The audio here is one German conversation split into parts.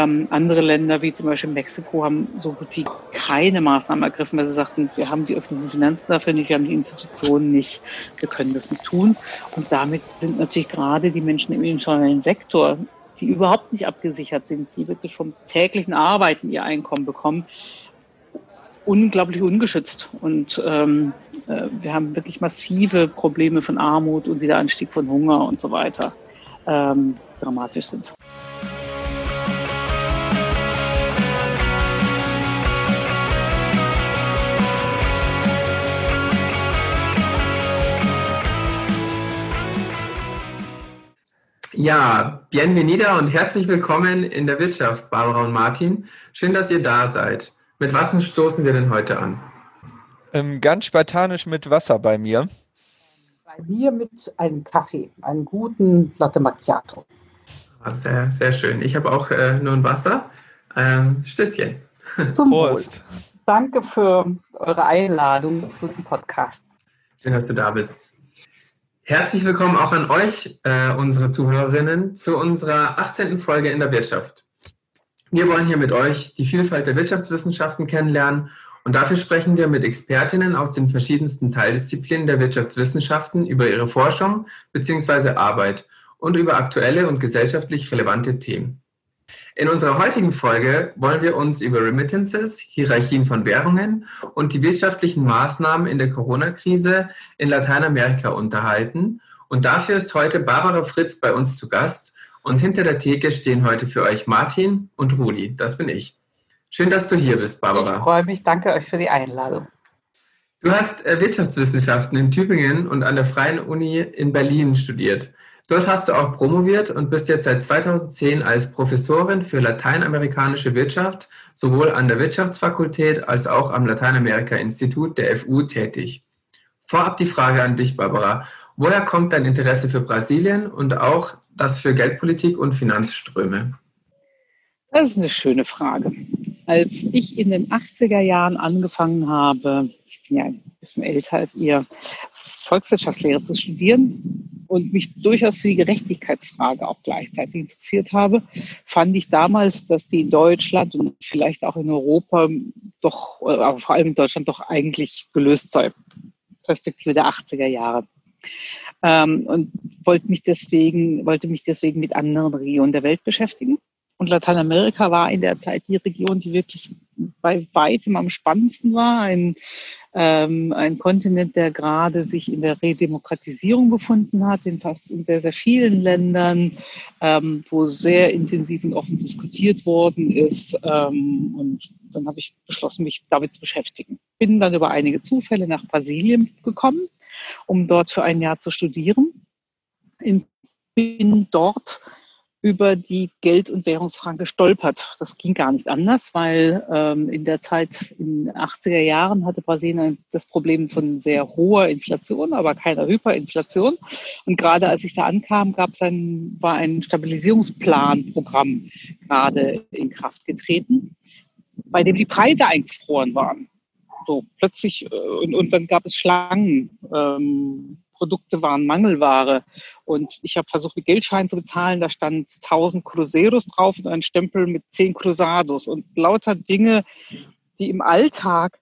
Ähm, andere Länder, wie zum Beispiel Mexiko, haben so gut wie keine Maßnahmen ergriffen, weil sie sagten, wir haben die öffentlichen Finanzen dafür nicht, wir haben die Institutionen nicht, wir können das nicht tun. Und damit sind natürlich gerade die Menschen im informellen Sektor, die überhaupt nicht abgesichert sind, die wirklich vom täglichen Arbeiten ihr Einkommen bekommen, unglaublich ungeschützt. Und ähm, äh, wir haben wirklich massive Probleme von Armut und wieder Anstieg von Hunger und so weiter, ähm, dramatisch sind. Ja, bienvenida und herzlich willkommen in der Wirtschaft, Barbara und Martin. Schön, dass ihr da seid. Mit was stoßen wir denn heute an? Ähm, ganz spartanisch mit Wasser bei mir. Bei mir mit einem Kaffee, einem guten Latte Macchiato. Ah, sehr, sehr schön. Ich habe auch äh, nur ein Wasser. Ähm, Stößchen. Zum Prost. Wohl. Danke für eure Einladung zu dem Podcast. Schön, dass du da bist. Herzlich willkommen auch an euch, äh, unsere Zuhörerinnen, zu unserer 18. Folge in der Wirtschaft. Wir wollen hier mit euch die Vielfalt der Wirtschaftswissenschaften kennenlernen und dafür sprechen wir mit Expertinnen aus den verschiedensten Teildisziplinen der Wirtschaftswissenschaften über ihre Forschung bzw. Arbeit und über aktuelle und gesellschaftlich relevante Themen. In unserer heutigen Folge wollen wir uns über Remittances, Hierarchien von Währungen und die wirtschaftlichen Maßnahmen in der Corona-Krise in Lateinamerika unterhalten. Und dafür ist heute Barbara Fritz bei uns zu Gast. Und hinter der Theke stehen heute für euch Martin und Rudi. Das bin ich. Schön, dass du hier bist, Barbara. Ich freue mich. Danke euch für die Einladung. Du hast äh, Wirtschaftswissenschaften in Tübingen und an der Freien Uni in Berlin studiert. Dort hast du auch promoviert und bist jetzt seit 2010 als Professorin für lateinamerikanische Wirtschaft sowohl an der Wirtschaftsfakultät als auch am Lateinamerika-Institut der FU tätig. Vorab die Frage an dich, Barbara. Woher kommt dein Interesse für Brasilien und auch das für Geldpolitik und Finanzströme? Das ist eine schöne Frage. Als ich in den 80er Jahren angefangen habe, ich bin ja ein bisschen älter als ihr, Volkswirtschaftslehre zu studieren und mich durchaus für die Gerechtigkeitsfrage auch gleichzeitig interessiert habe, fand ich damals, dass die in Deutschland und vielleicht auch in Europa doch, äh, aber vor allem in Deutschland doch eigentlich gelöst sei. Perspektive der 80er Jahre. Ähm, und wollte mich deswegen, wollte mich deswegen mit anderen Regionen der Welt beschäftigen. Und Lateinamerika war in der Zeit die Region, die wirklich bei weitem am spannendsten war. Ein ähm, ein Kontinent, der gerade sich in der Redemokratisierung befunden hat, in fast in sehr, sehr vielen Ländern, ähm, wo sehr intensiv und offen diskutiert worden ist. Ähm, und dann habe ich beschlossen, mich damit zu beschäftigen. Bin dann über einige Zufälle nach Brasilien gekommen, um dort für ein Jahr zu studieren. bin dort über die Geld- und Währungsfrage gestolpert. Das ging gar nicht anders, weil ähm, in der Zeit in den 80er Jahren hatte Brasilien das Problem von sehr hoher Inflation, aber keiner Hyperinflation. Und gerade als ich da ankam, gab es ein, war ein Stabilisierungsplanprogramm gerade in Kraft getreten, bei dem die Preise eingefroren waren. So plötzlich, äh, und, und dann gab es Schlangen. Ähm, Produkte waren Mangelware. Und ich habe versucht, mit Geldschein zu bezahlen. Da stand 1000 Cruzeros drauf und ein Stempel mit 10 Cruzados und lauter Dinge, die im Alltag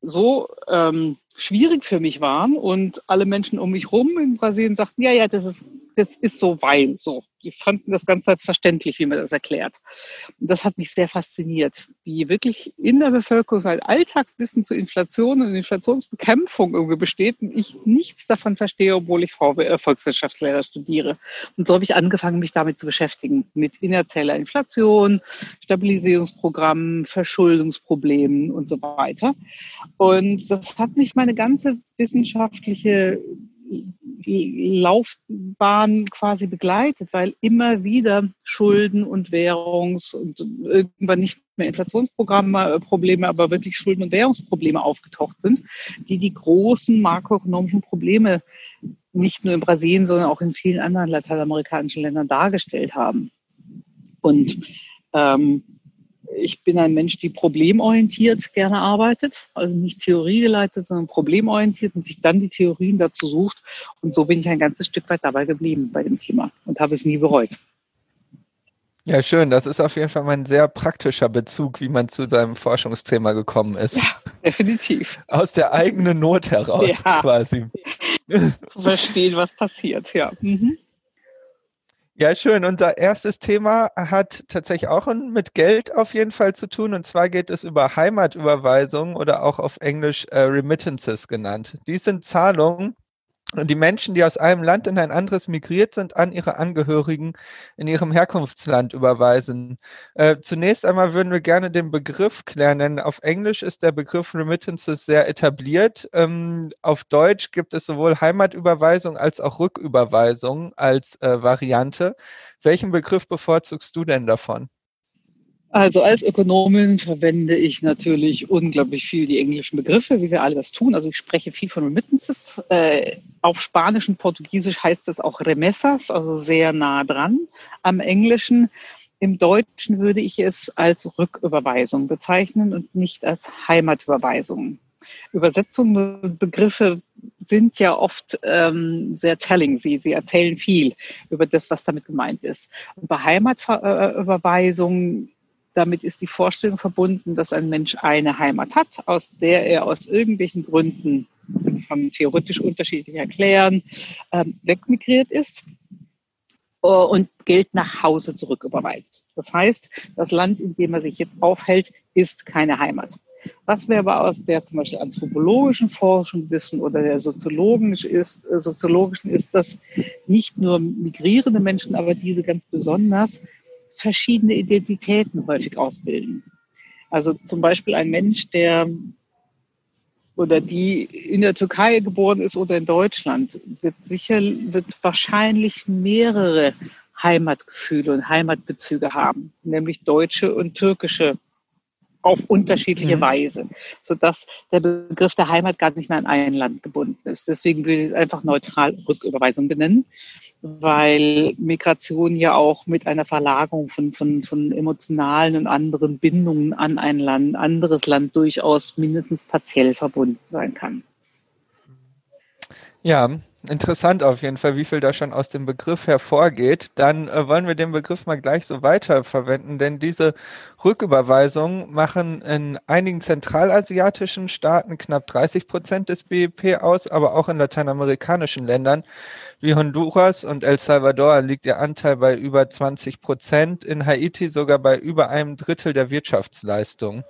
so ähm, schwierig für mich waren. Und alle Menschen um mich rum in Brasilien sagten, ja, ja, das ist, das ist so, weil so die fanden das ganz selbstverständlich, wie man das erklärt. Und das hat mich sehr fasziniert, wie wirklich in der Bevölkerung sein Alltagswissen zur Inflation und Inflationsbekämpfung irgendwie besteht und ich nichts davon verstehe, obwohl ich äh, Volkswirtschaftslehrer studiere. Und so habe ich angefangen, mich damit zu beschäftigen, mit inerzieller Inflation, Stabilisierungsprogrammen, Verschuldungsproblemen und so weiter. Und das hat mich meine ganze wissenschaftliche Laufbahn quasi begleitet, weil immer wieder Schulden und Währungs- und irgendwann nicht mehr Inflationsprogramme, äh, Probleme, aber wirklich Schulden- und Währungsprobleme aufgetaucht sind, die die großen makroökonomischen Probleme nicht nur in Brasilien, sondern auch in vielen anderen lateinamerikanischen Ländern dargestellt haben. Und ähm, ich bin ein Mensch, die problemorientiert gerne arbeitet, also nicht theoriegeleitet, sondern problemorientiert und sich dann die Theorien dazu sucht. Und so bin ich ein ganzes Stück weit dabei geblieben bei dem Thema und habe es nie bereut. Ja, schön. Das ist auf jeden Fall mein sehr praktischer Bezug, wie man zu seinem Forschungsthema gekommen ist. Ja, definitiv. Aus der eigenen Not heraus ja. quasi. Zu verstehen, was passiert, ja. Mhm. Ja, schön. Unser erstes Thema hat tatsächlich auch mit Geld auf jeden Fall zu tun. Und zwar geht es über Heimatüberweisungen oder auch auf Englisch äh, Remittances genannt. Dies sind Zahlungen, und die Menschen, die aus einem Land in ein anderes migriert sind, an ihre Angehörigen in ihrem Herkunftsland überweisen. Äh, zunächst einmal würden wir gerne den Begriff klären, denn auf Englisch ist der Begriff Remittances sehr etabliert. Ähm, auf Deutsch gibt es sowohl Heimatüberweisung als auch Rücküberweisung als äh, Variante. Welchen Begriff bevorzugst du denn davon? Also als Ökonomin verwende ich natürlich unglaublich viel die englischen Begriffe, wie wir alle das tun. Also ich spreche viel von Remittances. Äh, auf Spanisch und Portugiesisch heißt es auch Remessas, also sehr nah dran am Englischen. Im Deutschen würde ich es als Rücküberweisung bezeichnen und nicht als Heimatüberweisung. Übersetzungen und Begriffe sind ja oft ähm, sehr telling. Sie, sie erzählen viel über das, was damit gemeint ist. Und bei Heimatüberweisungen damit ist die Vorstellung verbunden, dass ein Mensch eine Heimat hat, aus der er aus irgendwelchen Gründen, kann man theoretisch unterschiedlich erklären, ähm, wegmigriert ist äh, und Geld nach Hause zurücküberweist. Das heißt, das Land, in dem er sich jetzt aufhält, ist keine Heimat. Was wir aber aus der zum Beispiel anthropologischen Forschung wissen oder der soziologischen ist, äh, soziologischen ist, dass nicht nur migrierende Menschen, aber diese ganz besonders verschiedene Identitäten häufig ausbilden. Also zum Beispiel ein Mensch, der oder die in der Türkei geboren ist oder in Deutschland, wird sicher, wird wahrscheinlich mehrere Heimatgefühle und Heimatbezüge haben, nämlich deutsche und türkische auf unterschiedliche mhm. Weise, sodass der Begriff der Heimat gar nicht mehr an ein Land gebunden ist. Deswegen würde ich es einfach neutral Rücküberweisung benennen weil Migration ja auch mit einer Verlagerung von, von, von emotionalen und anderen Bindungen an ein Land, anderes Land durchaus mindestens partiell verbunden sein kann. Ja, interessant auf jeden Fall, wie viel da schon aus dem Begriff hervorgeht. Dann äh, wollen wir den Begriff mal gleich so weiterverwenden, denn diese Rücküberweisungen machen in einigen zentralasiatischen Staaten knapp 30 Prozent des BIP aus, aber auch in lateinamerikanischen Ländern wie Honduras und El Salvador liegt ihr Anteil bei über 20 Prozent, in Haiti sogar bei über einem Drittel der Wirtschaftsleistung.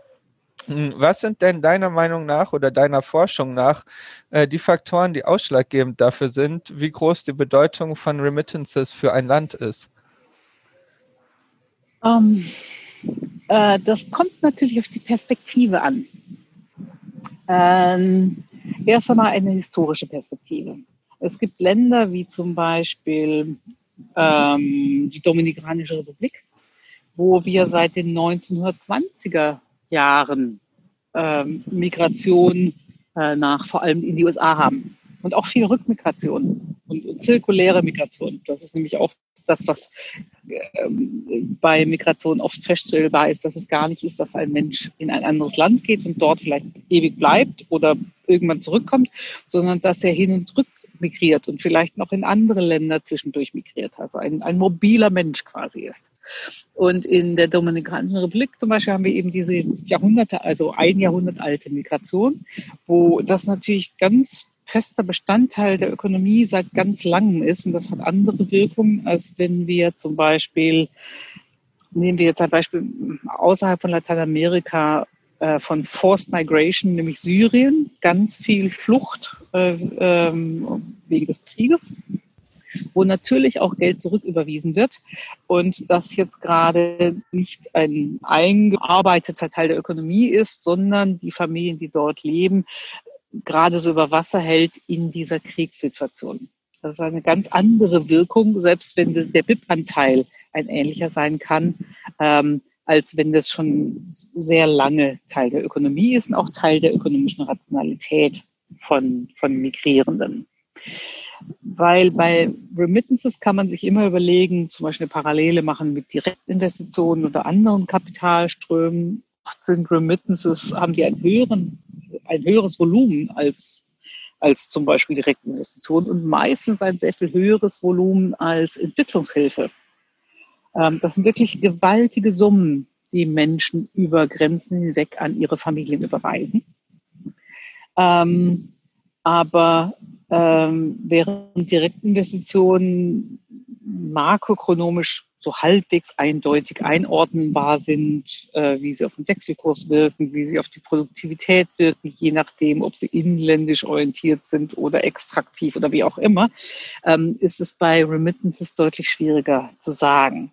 Hm, was sind denn deiner Meinung nach oder deiner Forschung nach äh, die Faktoren, die ausschlaggebend dafür sind, wie groß die Bedeutung von Remittances für ein Land ist? Um, ähm, äh, das kommt natürlich auf die Perspektive an. Ähm, erst einmal eine historische Perspektive. Es gibt Länder wie zum Beispiel ähm, die Dominikanische Republik, wo wir seit den 1920er Jahren ähm, Migration äh, nach vor allem in die USA haben und auch viel Rückmigration und, und zirkuläre Migration. Das ist nämlich auch das, was ähm, bei Migration oft feststellbar ist, dass es gar nicht ist, dass ein Mensch in ein anderes Land geht und dort vielleicht ewig bleibt oder irgendwann zurückkommt, sondern dass er hin und zurück migriert und vielleicht noch in andere Länder zwischendurch migriert, also ein, ein mobiler Mensch quasi ist. Und in der Dominikanischen Republik zum Beispiel haben wir eben diese Jahrhunderte, also ein Jahrhundert alte Migration, wo das natürlich ganz fester Bestandteil der Ökonomie seit ganz langem ist. Und das hat andere Wirkungen, als wenn wir zum Beispiel, nehmen wir jetzt ein Beispiel außerhalb von Lateinamerika, äh, von Forced Migration, nämlich Syrien, ganz viel Flucht äh, ähm, wegen des Krieges, wo natürlich auch Geld zurücküberwiesen wird und das jetzt gerade nicht ein eingearbeiteter Teil der Ökonomie ist, sondern die Familien, die dort leben, gerade so über Wasser hält in dieser Kriegssituation. Das ist eine ganz andere Wirkung, selbst wenn der BIP-Anteil ein ähnlicher sein kann. Ähm, als wenn das schon sehr lange Teil der Ökonomie ist und auch Teil der ökonomischen Rationalität von, von Migrierenden. Weil bei Remittances kann man sich immer überlegen, zum Beispiel eine Parallele machen mit Direktinvestitionen oder anderen Kapitalströmen. Oft sind Remittances, haben die einen höheren, ein höheres Volumen als, als zum Beispiel Direktinvestitionen und meistens ein sehr viel höheres Volumen als Entwicklungshilfe. Ähm, das sind wirklich gewaltige Summen, die Menschen über Grenzen hinweg an ihre Familien überweisen. Ähm, aber ähm, während Direktinvestitionen makroökonomisch so halbwegs eindeutig einordnenbar sind, äh, wie sie auf den Wechselkurs wirken, wie sie auf die Produktivität wirken, je nachdem, ob sie inländisch orientiert sind oder extraktiv oder wie auch immer, ähm, ist es bei Remittances deutlich schwieriger zu sagen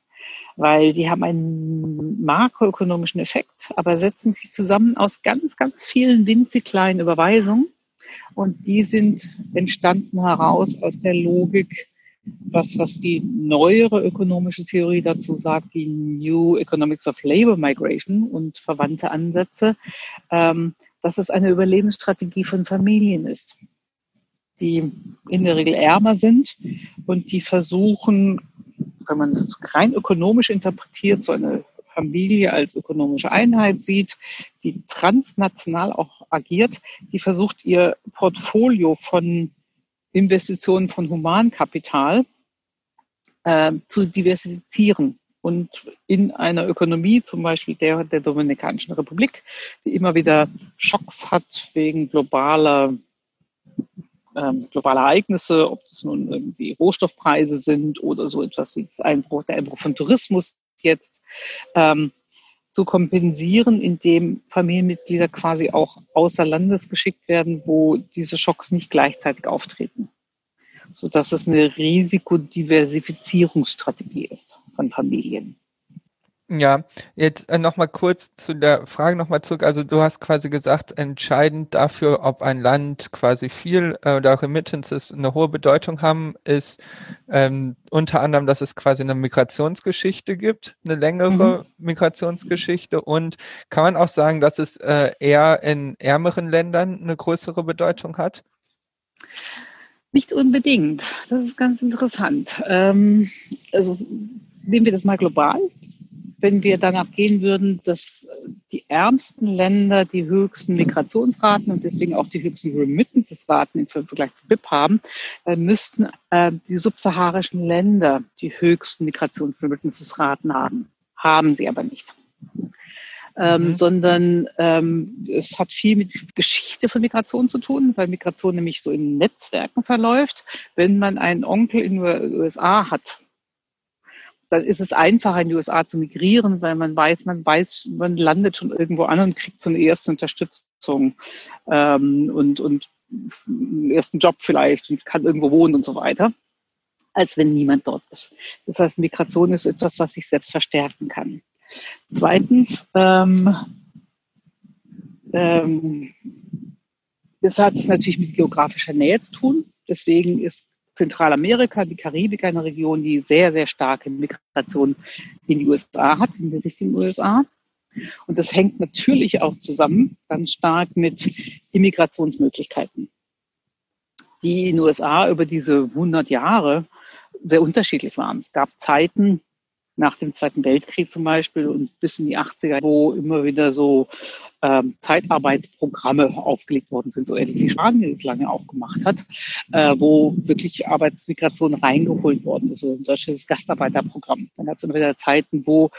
weil die haben einen makroökonomischen Effekt, aber setzen sich zusammen aus ganz, ganz vielen winzig kleinen Überweisungen. Und die sind entstanden heraus aus der Logik was, was die neuere ökonomische Theorie dazu sagt, die New Economics of Labor Migration und verwandte Ansätze, ähm, dass es eine Überlebensstrategie von Familien ist, die in der Regel ärmer sind und die versuchen, wenn man es rein ökonomisch interpretiert, so eine Familie als ökonomische Einheit sieht, die transnational auch agiert, die versucht, ihr Portfolio von Investitionen von Humankapital äh, zu diversifizieren. Und in einer Ökonomie, zum Beispiel der der Dominikanischen Republik, die immer wieder Schocks hat wegen globaler, ähm, globaler Ereignisse, ob das nun irgendwie Rohstoffpreise sind oder so etwas wie das Einbruch, der Einbruch von Tourismus jetzt, ähm, zu kompensieren, indem Familienmitglieder quasi auch außer Landes geschickt werden, wo diese Schocks nicht gleichzeitig auftreten. Sodass es eine Risikodiversifizierungsstrategie ist von Familien. Ja, jetzt äh, nochmal kurz zu der Frage nochmal zurück. Also du hast quasi gesagt, entscheidend dafür, ob ein Land quasi viel äh, oder Remittances eine hohe Bedeutung haben, ist ähm, unter anderem, dass es quasi eine Migrationsgeschichte gibt, eine längere mhm. Migrationsgeschichte. Und kann man auch sagen, dass es äh, eher in ärmeren Ländern eine größere Bedeutung hat? Nicht unbedingt. Das ist ganz interessant. Ähm, also nehmen wir das mal global wenn wir danach gehen würden, dass die ärmsten Länder die höchsten Migrationsraten und deswegen auch die höchsten Remittance-Raten im Vergleich zu BIP haben, dann müssten äh, die subsaharischen Länder die höchsten Migrations-Remittances-Raten haben. Haben sie aber nicht. Ähm, mhm. sondern ähm, es hat viel mit Geschichte von Migration zu tun, weil Migration nämlich so in Netzwerken verläuft. Wenn man einen Onkel in den USA hat, dann ist es einfacher, in die USA zu migrieren, weil man weiß, man weiß, man landet schon irgendwo an und kriegt so eine erste Unterstützung ähm, und, und einen ersten Job vielleicht und kann irgendwo wohnen und so weiter, als wenn niemand dort ist. Das heißt, Migration ist etwas, was sich selbst verstärken kann. Zweitens, ähm, ähm, das hat es natürlich mit geografischer Nähe zu tun. Deswegen ist Zentralamerika, die Karibik, eine Region, die sehr, sehr starke Migration in die USA hat, in die richtigen USA. Und das hängt natürlich auch zusammen ganz stark mit Immigrationsmöglichkeiten, die in den USA über diese 100 Jahre sehr unterschiedlich waren. Es gab Zeiten, nach dem Zweiten Weltkrieg zum Beispiel und bis in die 80er, wo immer wieder so ähm, Zeitarbeitsprogramme aufgelegt worden sind, so ähnlich wie Spanien es lange auch gemacht hat, äh, wo wirklich Arbeitsmigration reingeholt worden ist, so ein deutsches Gastarbeiterprogramm. Dann gab es immer wieder Zeiten, wo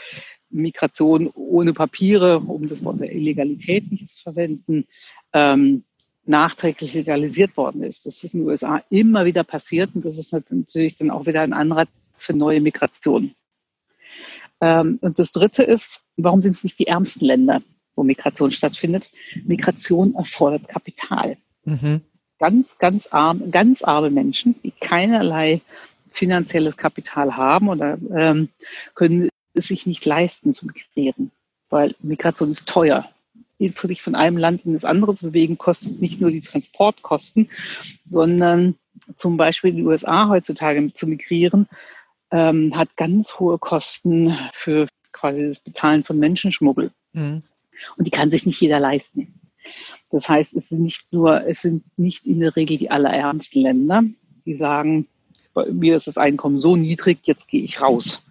Migration ohne Papiere, um das Wort der Illegalität nicht zu verwenden, ähm, nachträglich legalisiert worden ist. Das ist in den USA immer wieder passiert und das ist natürlich dann auch wieder ein Anreiz für neue Migration. Ähm, und das Dritte ist, warum sind es nicht die ärmsten Länder, wo Migration stattfindet? Migration erfordert Kapital. Mhm. Ganz, ganz arm, ganz arme Menschen, die keinerlei finanzielles Kapital haben oder ähm, können es sich nicht leisten zu migrieren, weil Migration ist teuer. Für sich von einem Land in das andere zu bewegen, kostet nicht nur die Transportkosten, sondern zum Beispiel in die USA heutzutage zu migrieren, ähm, hat ganz hohe Kosten für quasi das Bezahlen von Menschenschmuggel. Mhm. Und die kann sich nicht jeder leisten. Das heißt, es sind nicht nur, es sind nicht in der Regel die allerärmsten Länder, die sagen, bei mir ist das Einkommen so niedrig, jetzt gehe ich raus.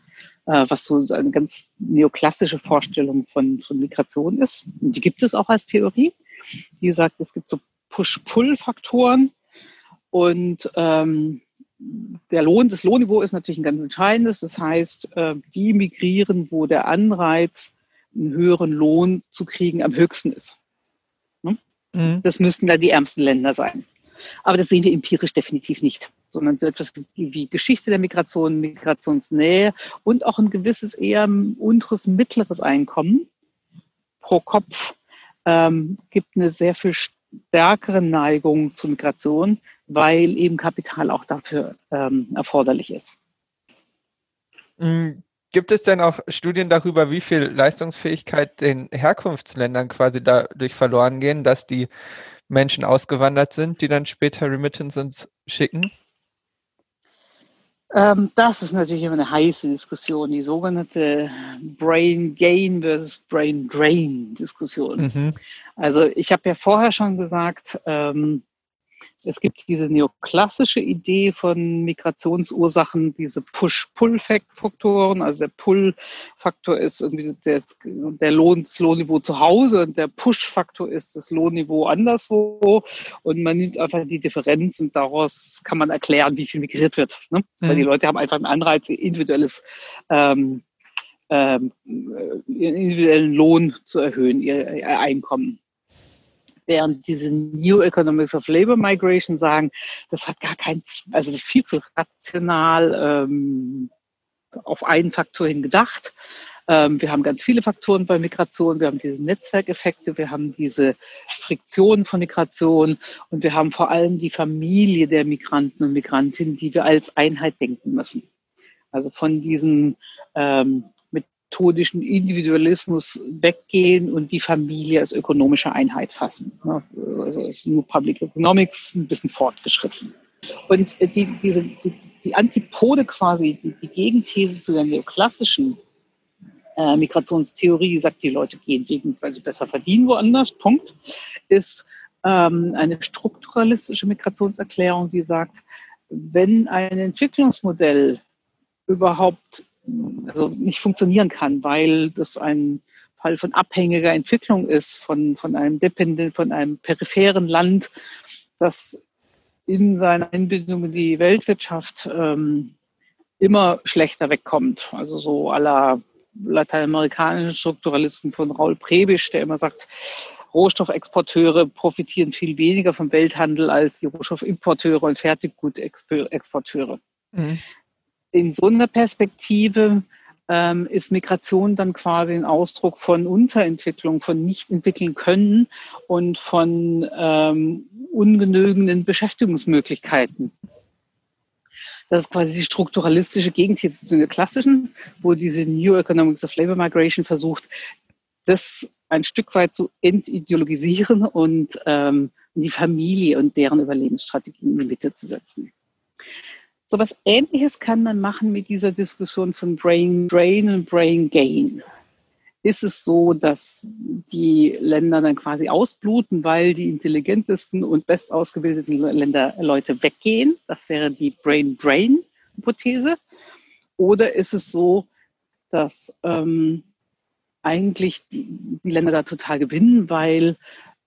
Äh, was so eine ganz neoklassische Vorstellung von, von Migration ist. Und die gibt es auch als Theorie. Wie gesagt, es gibt so Push-Pull-Faktoren und ähm, der Lohn, das Lohnniveau ist natürlich ein ganz entscheidendes. Das heißt, äh, die migrieren, wo der Anreiz, einen höheren Lohn zu kriegen, am höchsten ist. Ne? Mhm. Das müssten dann die ärmsten Länder sein. Aber das sehen wir empirisch definitiv nicht, sondern so etwas wie Geschichte der Migration, Migrationsnähe und auch ein gewisses eher unteres, mittleres Einkommen pro Kopf ähm, gibt eine sehr viel stärkere Neigung zur Migration, weil eben Kapital auch dafür ähm, erforderlich ist. Mhm. Gibt es denn auch Studien darüber, wie viel Leistungsfähigkeit den Herkunftsländern quasi dadurch verloren gehen, dass die Menschen ausgewandert sind, die dann später Remittances schicken? Ähm, das ist natürlich immer eine heiße Diskussion, die sogenannte Brain Gain versus Brain Drain Diskussion. Mhm. Also ich habe ja vorher schon gesagt, ähm, es gibt diese neoklassische Idee von Migrationsursachen, diese Push-Pull-Faktoren. Also der Pull-Faktor ist irgendwie der, der Lohn, das Lohnniveau zu Hause und der Push-Faktor ist das Lohnniveau anderswo. Und man nimmt einfach die Differenz und daraus kann man erklären, wie viel migriert wird. Ne? Mhm. Weil die Leute haben einfach einen Anreiz, individuelles ähm, ähm, ihren individuellen Lohn zu erhöhen, ihr, ihr Einkommen während diese New Economics of Labor Migration sagen, das hat gar kein, also das ist viel zu rational ähm, auf einen Faktor hin gedacht. Ähm, wir haben ganz viele Faktoren bei Migration. Wir haben diese Netzwerkeffekte, wir haben diese Friktionen von Migration und wir haben vor allem die Familie der Migranten und Migrantinnen, die wir als Einheit denken müssen. Also von diesem ähm, methodischen Individualismus weggehen und die Familie als ökonomische Einheit fassen. Also ist nur Public Economics ein bisschen fortgeschritten. Und die, diese, die, die Antipode quasi, die, die Gegenthese zu der neoklassischen äh, Migrationstheorie, die sagt, die Leute gehen wegen, weil sie besser verdienen woanders, Punkt, ist ähm, eine strukturalistische Migrationserklärung, die sagt, wenn ein Entwicklungsmodell überhaupt also nicht funktionieren kann, weil das ein Fall von abhängiger Entwicklung ist, von, von einem dependent, von einem peripheren Land, das in seiner Einbindung in die Weltwirtschaft ähm, immer schlechter wegkommt. Also so aller lateinamerikanischen Strukturalisten von Raul Prebisch, der immer sagt, Rohstoffexporteure profitieren viel weniger vom Welthandel als die Rohstoffimporteure und Fertiggutexporteure. Mhm in so einer Perspektive ähm, ist Migration dann quasi ein Ausdruck von Unterentwicklung, von nicht entwickeln können und von ähm, ungenügenden Beschäftigungsmöglichkeiten. Das ist quasi die strukturalistische Gegenthese zu der klassischen, wo diese New Economics of Labor Migration versucht, das ein Stück weit zu entideologisieren und ähm, die Familie und deren Überlebensstrategien in die Mitte zu setzen. So was Ähnliches kann man machen mit dieser Diskussion von Brain Drain und Brain Gain. Ist es so, dass die Länder dann quasi ausbluten, weil die intelligentesten und bestausgebildeten Länder Leute weggehen? Das wäre die Brain Drain Hypothese. Oder ist es so, dass ähm, eigentlich die, die Länder da total gewinnen, weil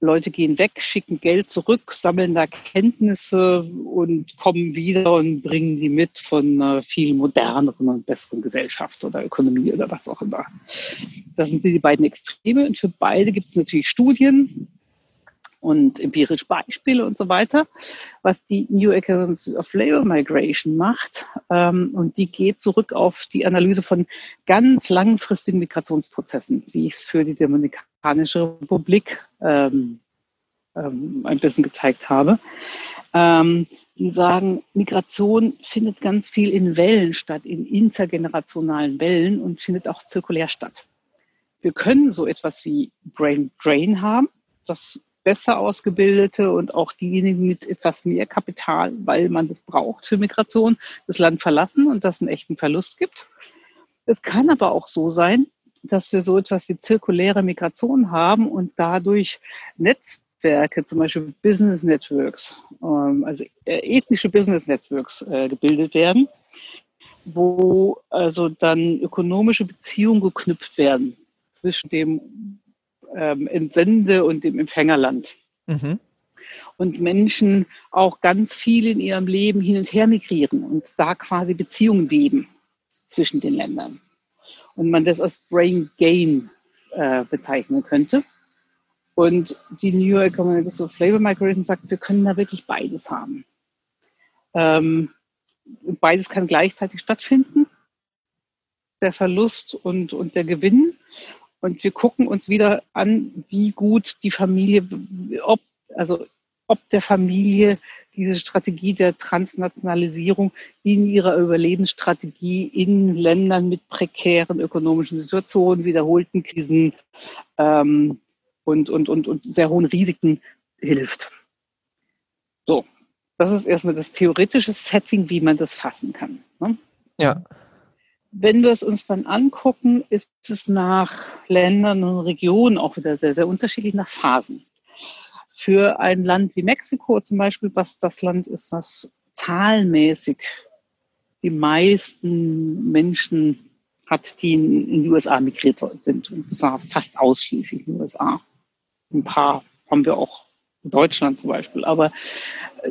Leute gehen weg, schicken Geld zurück, sammeln da Kenntnisse und kommen wieder und bringen die mit von einer viel moderneren und besseren Gesellschaft oder Ökonomie oder was auch immer. Das sind die beiden Extreme und für beide gibt es natürlich Studien und empirische Beispiele und so weiter, was die New Economics of Labor Migration macht. Ähm, und die geht zurück auf die Analyse von ganz langfristigen Migrationsprozessen, wie ich es für die Dominikaner Dominikanische Republik ähm, ähm, ein bisschen gezeigt habe. Ähm, die sagen, Migration findet ganz viel in Wellen statt, in intergenerationalen Wellen und findet auch zirkulär statt. Wir können so etwas wie Brain Drain haben, das besser ausgebildete und auch diejenigen mit etwas mehr Kapital, weil man das braucht für Migration, das Land verlassen und das einen echten Verlust gibt. Es kann aber auch so sein, dass wir so etwas wie zirkuläre Migration haben und dadurch Netzwerke, zum Beispiel Business Networks, ähm, also äh, ethnische Business Networks äh, gebildet werden, wo also dann ökonomische Beziehungen geknüpft werden zwischen dem ähm, Entsende- und dem Empfängerland. Mhm. und Menschen auch ganz viel in ihrem Leben hin und her migrieren und da quasi Beziehungen weben zwischen den Ländern. Und man das als Brain Gain äh, bezeichnen könnte. Und die New York Economics of Labor Migration sagt, wir können da wirklich beides haben. Ähm, beides kann gleichzeitig stattfinden, der Verlust und, und der Gewinn. Und wir gucken uns wieder an, wie gut die Familie, ob, also ob der Familie diese Strategie der Transnationalisierung in ihrer Überlebensstrategie in Ländern mit prekären ökonomischen Situationen, wiederholten Krisen ähm, und, und, und, und sehr hohen Risiken hilft. So, das ist erstmal das theoretische Setting, wie man das fassen kann. Ne? Ja. Wenn wir es uns dann angucken, ist es nach Ländern und Regionen auch wieder sehr, sehr unterschiedlich nach Phasen für ein Land wie Mexiko zum Beispiel, was das Land ist, was zahlenmäßig die meisten Menschen hat, die in, die USA migriert sind. Und zwar fast ausschließlich in die USA. Ein paar haben wir auch in Deutschland zum Beispiel. Aber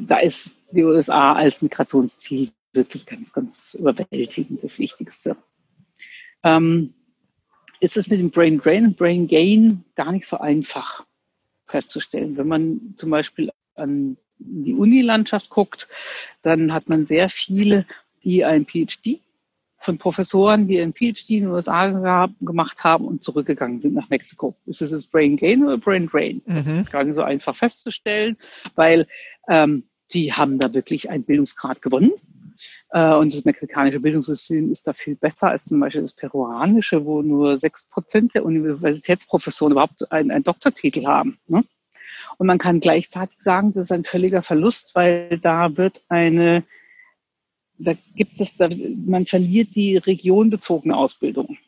da ist die USA als Migrationsziel wirklich ganz, ganz überwältigend das Wichtigste. Ähm, ist es mit dem Brain Drain und Brain Gain gar nicht so einfach festzustellen. Wenn man zum Beispiel an die Unilandschaft guckt, dann hat man sehr viele, die ein PhD von Professoren, die ein PhD in den USA gemacht haben und zurückgegangen sind nach Mexiko. Ist es das Brain Gain oder Brain Drain? Mhm. Gar nicht so einfach festzustellen, weil ähm, die haben da wirklich einen Bildungsgrad gewonnen. Äh, und das mexikanische Bildungssystem ist da viel besser als zum Beispiel das peruanische, wo nur sechs Prozent der Universitätsprofessoren überhaupt einen, einen Doktortitel haben. Ne? Und man kann gleichzeitig sagen, das ist ein völliger Verlust, weil da wird eine, da gibt es, da, man verliert die regionbezogene Ausbildung.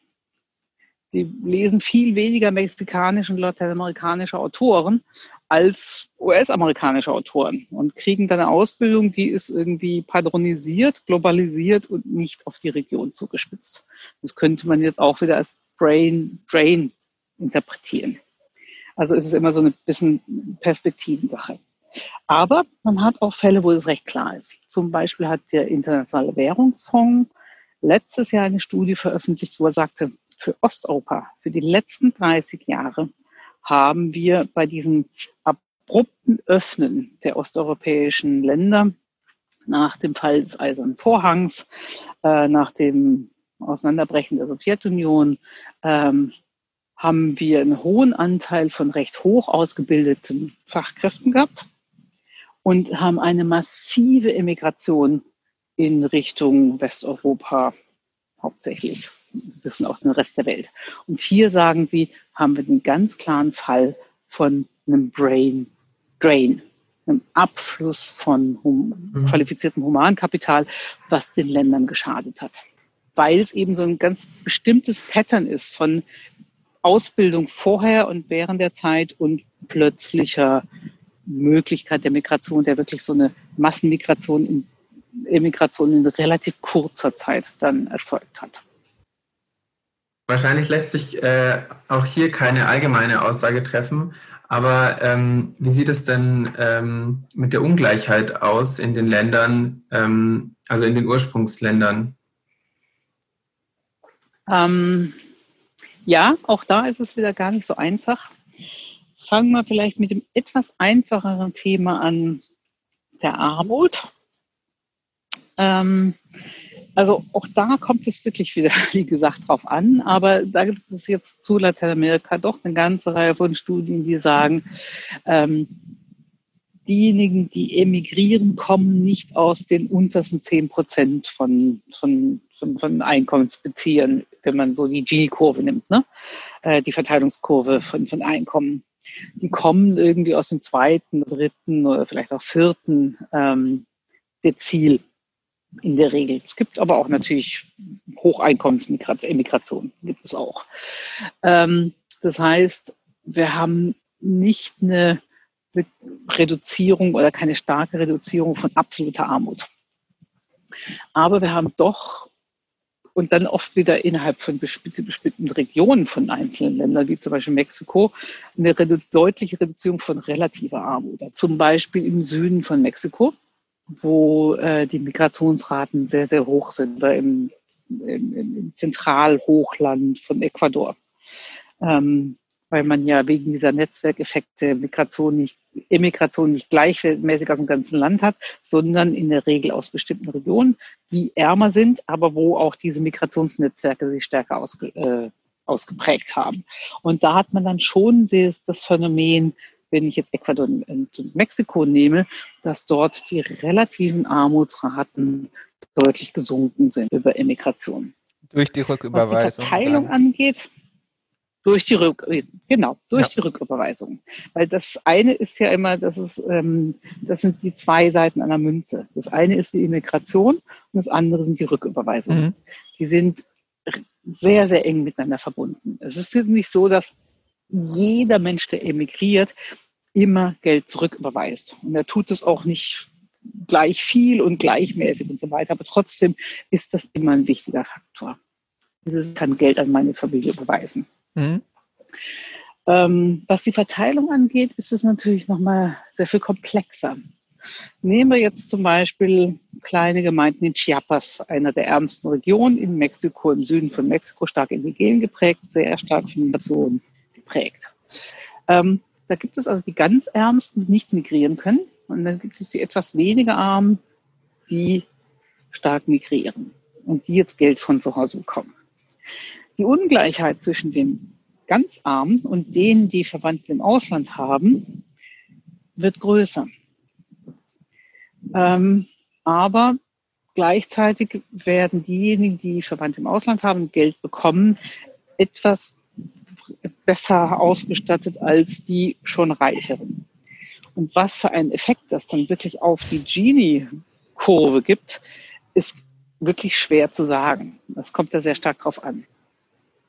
Die lesen viel weniger mexikanische und lateinamerikanische Autoren als US-amerikanische Autoren und kriegen dann eine Ausbildung, die ist irgendwie padronisiert, globalisiert und nicht auf die Region zugespitzt. Das könnte man jetzt auch wieder als Brain Drain interpretieren. Also es ist immer so eine bisschen Perspektivensache. Aber man hat auch Fälle, wo es recht klar ist. Zum Beispiel hat der Internationale Währungsfonds letztes Jahr eine Studie veröffentlicht, wo er sagte, für Osteuropa, für die letzten 30 Jahre haben wir bei diesem abrupten Öffnen der osteuropäischen Länder nach dem Fall des Eisernen Vorhangs, äh, nach dem Auseinanderbrechen der Sowjetunion, ähm, haben wir einen hohen Anteil von recht hoch ausgebildeten Fachkräften gehabt und haben eine massive Emigration in Richtung Westeuropa hauptsächlich bis auch den Rest der Welt. Und hier sagen wir, haben wir den ganz klaren Fall von einem Brain Drain, einem Abfluss von hum mhm. qualifiziertem Humankapital, was den Ländern geschadet hat. Weil es eben so ein ganz bestimmtes Pattern ist von Ausbildung vorher und während der Zeit und plötzlicher Möglichkeit der Migration, der wirklich so eine Massenmigration in Emigration in relativ kurzer Zeit dann erzeugt hat. Wahrscheinlich lässt sich äh, auch hier keine allgemeine Aussage treffen, aber ähm, wie sieht es denn ähm, mit der Ungleichheit aus in den Ländern, ähm, also in den Ursprungsländern? Ähm, ja, auch da ist es wieder gar nicht so einfach. Fangen wir vielleicht mit dem etwas einfacheren Thema an, der Armut. Ähm, also auch da kommt es wirklich wieder, wie gesagt, drauf an. Aber da gibt es jetzt zu Lateinamerika doch eine ganze Reihe von Studien, die sagen, ähm, diejenigen, die emigrieren, kommen nicht aus den untersten zehn Prozent von, von, von, von Einkommensbeziehern, wenn man so die Gini-Kurve nimmt, ne? Äh, die Verteilungskurve von, von Einkommen. Die kommen irgendwie aus dem zweiten, dritten oder vielleicht auch vierten ähm, Dezil in der Regel. Es gibt aber auch natürlich Hocheinkommensmigration, gibt es auch. Ähm, das heißt, wir haben nicht eine Reduzierung oder keine starke Reduzierung von absoluter Armut. Aber wir haben doch und dann oft wieder innerhalb von bestimmten Regionen von einzelnen Ländern, wie zum Beispiel Mexiko, eine redu deutliche Reduzierung von relativer Armut. Zum Beispiel im Süden von Mexiko, wo äh, die Migrationsraten sehr, sehr hoch sind, oder im, im, im Zentralhochland von Ecuador. Ähm, weil man ja wegen dieser Netzwerkeffekte Migration nicht, Immigration nicht gleichmäßig aus dem ganzen Land hat, sondern in der Regel aus bestimmten Regionen, die ärmer sind, aber wo auch diese Migrationsnetzwerke sich stärker ausge, äh, ausgeprägt haben. Und da hat man dann schon das, das Phänomen, wenn ich jetzt Ecuador und Mexiko nehme, dass dort die relativen Armutsraten deutlich gesunken sind über Immigration. Durch die Rücküberweisung. Was die Verteilung dann. angeht, durch die Rück genau, durch ja. die Rücküberweisung. Weil das eine ist ja immer, das ist, ähm, das sind die zwei Seiten einer Münze. Das eine ist die Immigration und das andere sind die Rücküberweisungen. Mhm. Die sind sehr, sehr eng miteinander verbunden. Es ist nicht so, dass jeder Mensch, der emigriert, immer Geld zurücküberweist. Und er tut es auch nicht gleich viel und gleichmäßig und so weiter. Aber trotzdem ist das immer ein wichtiger Faktor. Dieses kann Geld an meine Familie überweisen. Mhm. Ähm, was die Verteilung angeht, ist es natürlich nochmal sehr viel komplexer. Nehmen wir jetzt zum Beispiel kleine Gemeinden in Chiapas, einer der ärmsten Regionen in Mexiko, im Süden von Mexiko, stark indigen geprägt, sehr stark von Migration geprägt. Ähm, da gibt es also die ganz Ärmsten, die nicht migrieren können. Und dann gibt es die etwas weniger Armen, die stark migrieren und die jetzt Geld von zu Hause bekommen. Die Ungleichheit zwischen den ganz Armen und denen, die Verwandte im Ausland haben, wird größer. Ähm, aber gleichzeitig werden diejenigen, die Verwandte im Ausland haben, Geld bekommen, etwas besser ausgestattet als die schon Reicheren. Und was für einen Effekt das dann wirklich auf die Gini-Kurve gibt, ist wirklich schwer zu sagen. Das kommt da sehr stark drauf an.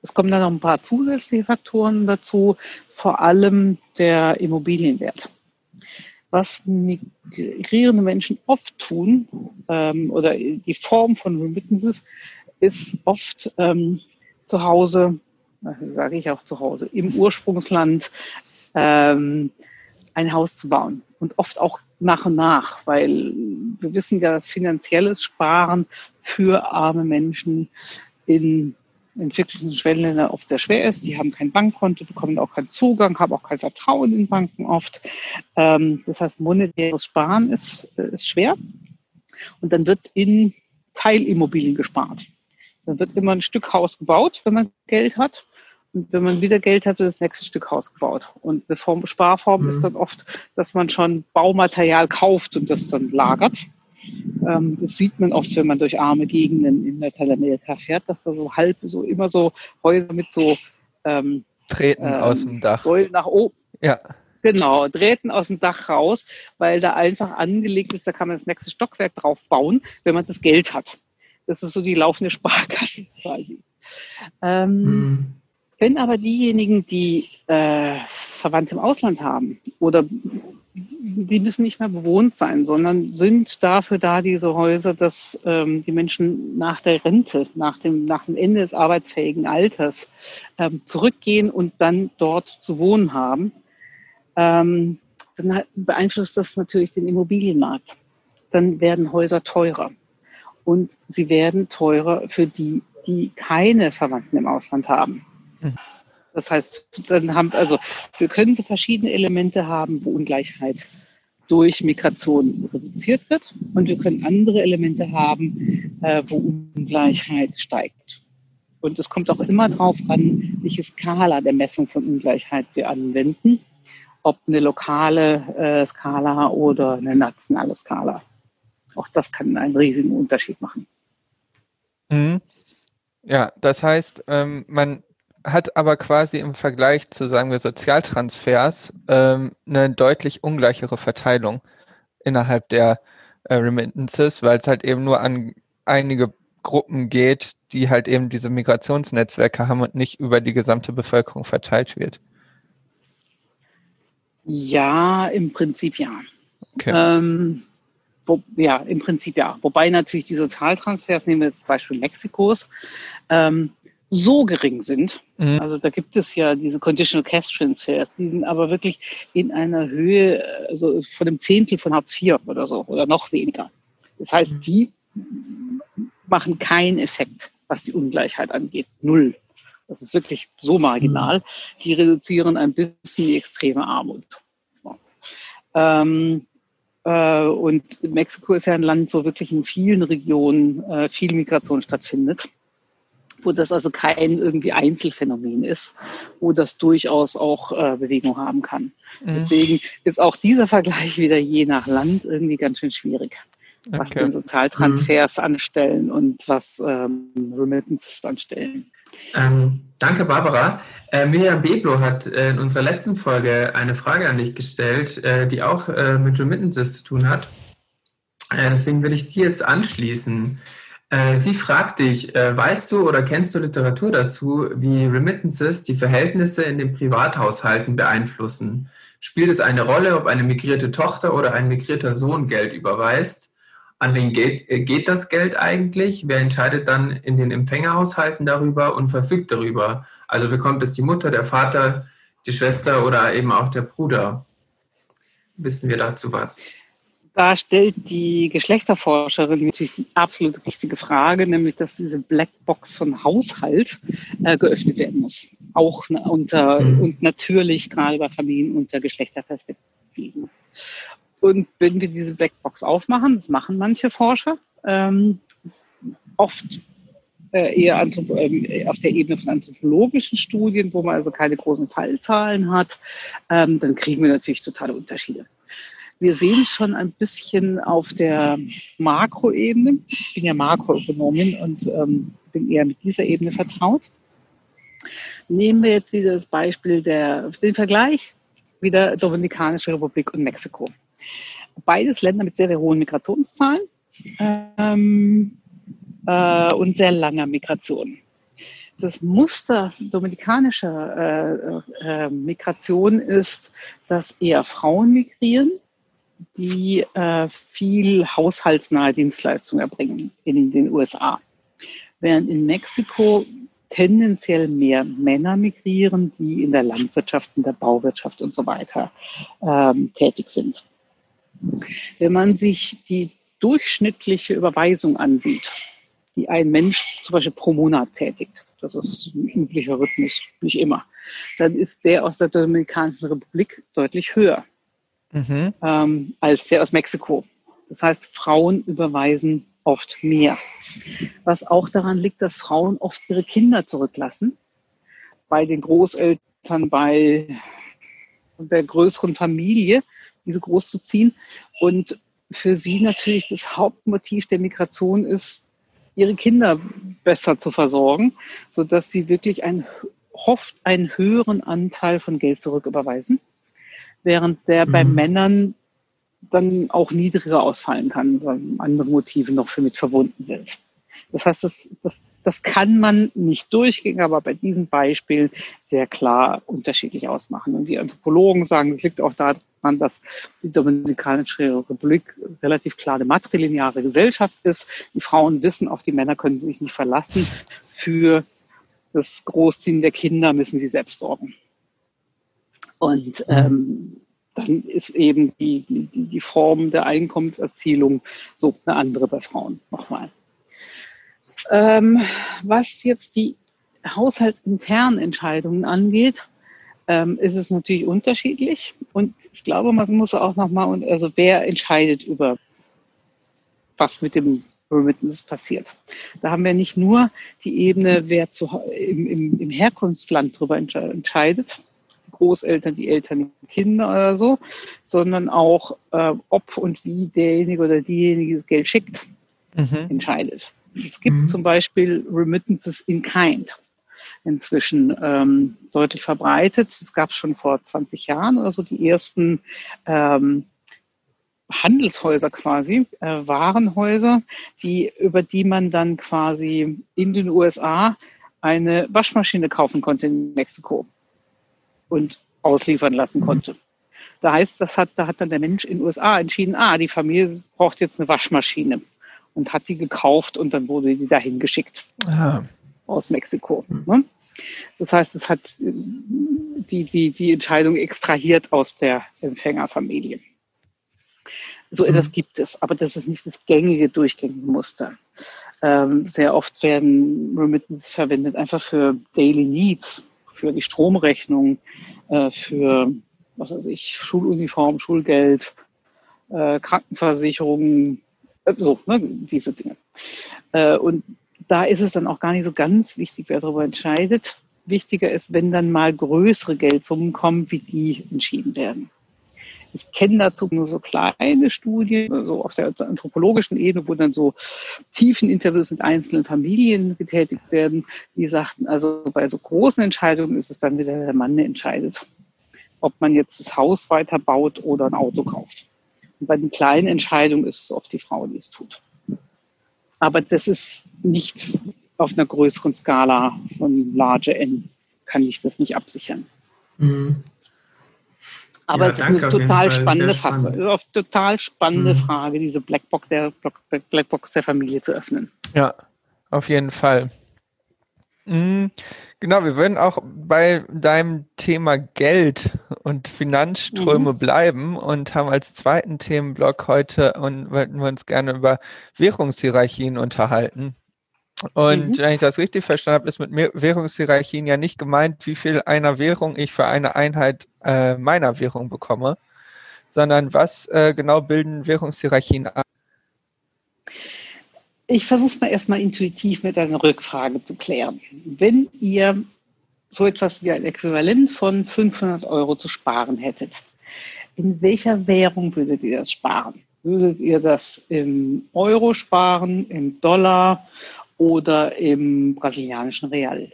Es kommen dann noch ein paar zusätzliche Faktoren dazu, vor allem der Immobilienwert. Was migrierende Menschen oft tun, ähm, oder die Form von Remittances, ist oft ähm, zu Hause, sage ich auch zu Hause, im Ursprungsland ähm, ein Haus zu bauen. Und oft auch nach und nach, weil wir wissen ja, dass finanzielles Sparen für arme Menschen in entwickelten Schwellenländern oft sehr schwer ist. Die haben kein Bankkonto, bekommen auch keinen Zugang, haben auch kein Vertrauen in Banken oft. Ähm, das heißt, monetäres Sparen ist, ist schwer. Und dann wird in Teilimmobilien gespart. Dann wird immer ein Stück Haus gebaut, wenn man Geld hat. Und wenn man wieder Geld hat, wird das nächste Stück Haus gebaut. Und eine Form, Sparform mhm. ist dann oft, dass man schon Baumaterial kauft und das dann lagert. Ähm, das sieht man oft, wenn man durch arme Gegenden in Lateinamerika fährt, dass da so halb, so immer so Häuser mit so ähm, Treten ähm, aus dem Dach. Säulen nach oben. Ja. Genau, Drähten aus dem Dach raus, weil da einfach angelegt ist, da kann man das nächste Stockwerk drauf bauen, wenn man das Geld hat. Das ist so die laufende Sparkasse quasi. Ähm, hm. Wenn aber diejenigen, die äh, Verwandte im Ausland haben oder die müssen nicht mehr bewohnt sein, sondern sind dafür da, diese Häuser, dass ähm, die Menschen nach der Rente, nach dem, nach dem Ende des arbeitsfähigen Alters ähm, zurückgehen und dann dort zu wohnen haben. Ähm, dann beeinflusst das natürlich den Immobilienmarkt. Dann werden Häuser teurer. Und sie werden teurer für die, die keine Verwandten im Ausland haben. Mhm. Das heißt, dann haben, also wir können so verschiedene Elemente haben, wo Ungleichheit durch Migration reduziert wird und wir können andere Elemente haben, äh, wo Ungleichheit steigt. Und es kommt auch immer darauf an, welche Skala der Messung von Ungleichheit wir anwenden, ob eine lokale äh, Skala oder eine nationale Skala. Auch das kann einen riesigen Unterschied machen. Mhm. Ja, das heißt, ähm, man hat aber quasi im Vergleich zu, sagen wir, Sozialtransfers ähm, eine deutlich ungleichere Verteilung innerhalb der äh, Remittances, weil es halt eben nur an einige Gruppen geht, die halt eben diese Migrationsnetzwerke haben und nicht über die gesamte Bevölkerung verteilt wird. Ja, im Prinzip ja. Okay. Ähm, wo, ja, im Prinzip ja. Wobei natürlich die Sozialtransfers, nehmen wir jetzt Beispiel Mexikos, ähm, so gering sind. Mhm. Also da gibt es ja diese Conditional Cash Transfers, die sind aber wirklich in einer Höhe, also von einem Zehntel von Hartz IV oder so oder noch weniger. Das heißt, mhm. die machen keinen Effekt, was die Ungleichheit angeht. Null. Das ist wirklich so marginal. Mhm. Die reduzieren ein bisschen die extreme Armut. Ähm, äh, und Mexiko ist ja ein Land, wo wirklich in vielen Regionen äh, viel Migration stattfindet wo das also kein irgendwie Einzelfenomen ist, wo das durchaus auch äh, Bewegung haben kann. Mhm. Deswegen ist auch dieser Vergleich wieder je nach Land irgendwie ganz schön schwierig, was okay. den Sozialtransfers mhm. anstellen und was ähm, Remittances anstellen. Ähm, danke, Barbara. Äh, Miriam Beblo hat äh, in unserer letzten Folge eine Frage an dich gestellt, äh, die auch äh, mit Remittances zu tun hat. Äh, deswegen will ich sie jetzt anschließen. Äh, sie fragt dich, weißt du oder kennst du Literatur dazu, wie Remittances die Verhältnisse in den Privathaushalten beeinflussen? Spielt es eine Rolle, ob eine migrierte Tochter oder ein migrierter Sohn Geld überweist? An wen geht, äh, geht das Geld eigentlich? Wer entscheidet dann in den Empfängerhaushalten darüber und verfügt darüber? Also bekommt es die Mutter, der Vater, die Schwester oder eben auch der Bruder? Wissen wir dazu was? Da stellt die Geschlechterforscherin natürlich die absolut richtige Frage, nämlich dass diese Blackbox von Haushalt äh, geöffnet werden muss. Auch unter mhm. und natürlich gerade bei Familien unter Geschlechterperspektiven. Und wenn wir diese Blackbox aufmachen, das machen manche Forscher, ähm, oft äh, eher äh, auf der Ebene von anthropologischen Studien, wo man also keine großen Fallzahlen hat, ähm, dann kriegen wir natürlich totale Unterschiede. Wir sehen schon ein bisschen auf der Makroebene. Ich bin ja Makroökonomin und ähm, bin eher mit dieser Ebene vertraut. Nehmen wir jetzt wieder das Beispiel der, den Vergleich wieder Dominikanische Republik und Mexiko beides Länder mit sehr, sehr hohen Migrationszahlen ähm, äh, und sehr langer Migration. Das Muster dominikanischer äh, äh, Migration ist, dass eher Frauen migrieren, die äh, viel haushaltsnahe Dienstleistungen erbringen in den USA. Während in Mexiko tendenziell mehr Männer migrieren, die in der Landwirtschaft, in der Bauwirtschaft und so weiter ähm, tätig sind. Wenn man sich die durchschnittliche Überweisung ansieht, die ein Mensch zum Beispiel pro Monat tätigt, das ist ein üblicher Rhythmus, nicht immer, dann ist der aus der Dominikanischen Republik deutlich höher mhm. ähm, als der aus Mexiko. Das heißt, Frauen überweisen oft mehr. Was auch daran liegt, dass Frauen oft ihre Kinder zurücklassen. Bei den Großeltern, bei der größeren Familie diese groß zu ziehen. Und für sie natürlich das Hauptmotiv der Migration ist, ihre Kinder besser zu versorgen, sodass sie wirklich einen, oft einen höheren Anteil von Geld zurücküberweisen, während der mhm. bei Männern dann auch niedriger ausfallen kann, weil andere Motive noch für mit verbunden sind. Das heißt, das, das, das kann man nicht durchgehen, aber bei diesem Beispiel sehr klar unterschiedlich ausmachen. Und die Anthropologen sagen, es liegt auch daran, dass die Dominikanische Republik relativ klar eine matrilineare Gesellschaft ist. Die Frauen wissen, auf die Männer können sie sich nicht verlassen. Für das Großziehen der Kinder müssen sie selbst sorgen. Und ähm, dann ist eben die, die, die Form der Einkommenserzielung so eine andere bei Frauen nochmal. Ähm, was jetzt die haushaltsinternen Entscheidungen angeht, ähm, ist es natürlich unterschiedlich. Und ich glaube, man muss auch nochmal, also wer entscheidet über, was mit dem Remittance passiert. Da haben wir nicht nur die Ebene, wer zu, im, im, im Herkunftsland darüber entscheidet, Großeltern, die Eltern, die Kinder oder so, sondern auch, äh, ob und wie derjenige oder diejenige das Geld schickt, mhm. entscheidet. Es gibt mhm. zum Beispiel Remittances in Kind inzwischen ähm, deutlich verbreitet. Es gab schon vor 20 Jahren oder so die ersten ähm, Handelshäuser quasi, äh, Warenhäuser, die, über die man dann quasi in den USA eine Waschmaschine kaufen konnte in Mexiko und ausliefern lassen konnte. Da heißt, das hat, da hat dann der Mensch in den USA entschieden, ah, die Familie braucht jetzt eine Waschmaschine und hat die gekauft und dann wurde die dahin geschickt ah. aus Mexiko. Ne? Das heißt, es hat die, die, die Entscheidung extrahiert aus der Empfängerfamilie. So mhm. etwas gibt es, aber das ist nicht das gängige, durchgängige Muster. Ähm, sehr oft werden Remittances verwendet einfach für Daily Needs, für die Stromrechnung, äh, für was weiß ich, Schuluniform, Schulgeld, äh, Krankenversicherung, äh, so, ne, diese Dinge. Äh, und da ist es dann auch gar nicht so ganz wichtig, wer darüber entscheidet. Wichtiger ist, wenn dann mal größere Geldsummen kommen, wie die entschieden werden. Ich kenne dazu nur so kleine Studien, so auf der anthropologischen Ebene, wo dann so tiefen Interviews mit einzelnen Familien getätigt werden, die sagten, also bei so großen Entscheidungen ist es dann wieder der Mann, der entscheidet, ob man jetzt das Haus weiterbaut oder ein Auto kauft. Und bei den kleinen Entscheidungen ist es oft die Frau, die es tut. Aber das ist nicht auf einer größeren Skala von Large N, kann ich das nicht absichern. Mhm. Aber ja, es ist eine total spannende spannend. total spannende mhm. Frage, diese Blackbox der, Blackbox der Familie zu öffnen. Ja, auf jeden Fall. Mhm. Genau, wir würden auch bei deinem Thema Geld und Finanzströme mhm. bleiben und haben als zweiten Themenblock heute und wollten wir uns gerne über Währungshierarchien unterhalten. Und mhm. wenn ich das richtig verstanden habe, ist mit Währungshierarchien ja nicht gemeint, wie viel einer Währung ich für eine Einheit äh, meiner Währung bekomme, sondern was äh, genau bilden Währungshierarchien ab? Ich versuche es mal erstmal intuitiv mit einer Rückfrage zu klären. Wenn ihr so etwas wie ein Äquivalent von 500 Euro zu sparen hättet, in welcher Währung würdet ihr das sparen? Würdet ihr das im Euro sparen, im Dollar oder im brasilianischen Real?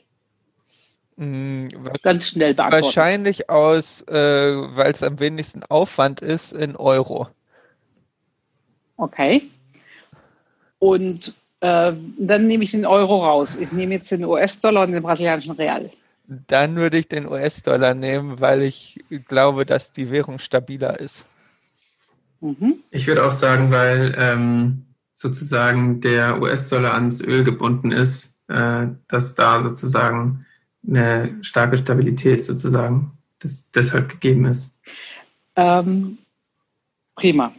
Mm, Ganz schnell beantwortet. Wahrscheinlich aus, äh, weil es am wenigsten Aufwand ist, in Euro. Okay. Und äh, dann nehme ich den Euro raus. Ich nehme jetzt den US-Dollar und den brasilianischen Real. Dann würde ich den US-Dollar nehmen, weil ich glaube, dass die Währung stabiler ist. Mhm. Ich würde auch sagen, weil ähm, sozusagen der US-Dollar ans Öl gebunden ist, äh, dass da sozusagen eine starke Stabilität sozusagen das deshalb gegeben ist. Ähm, prima.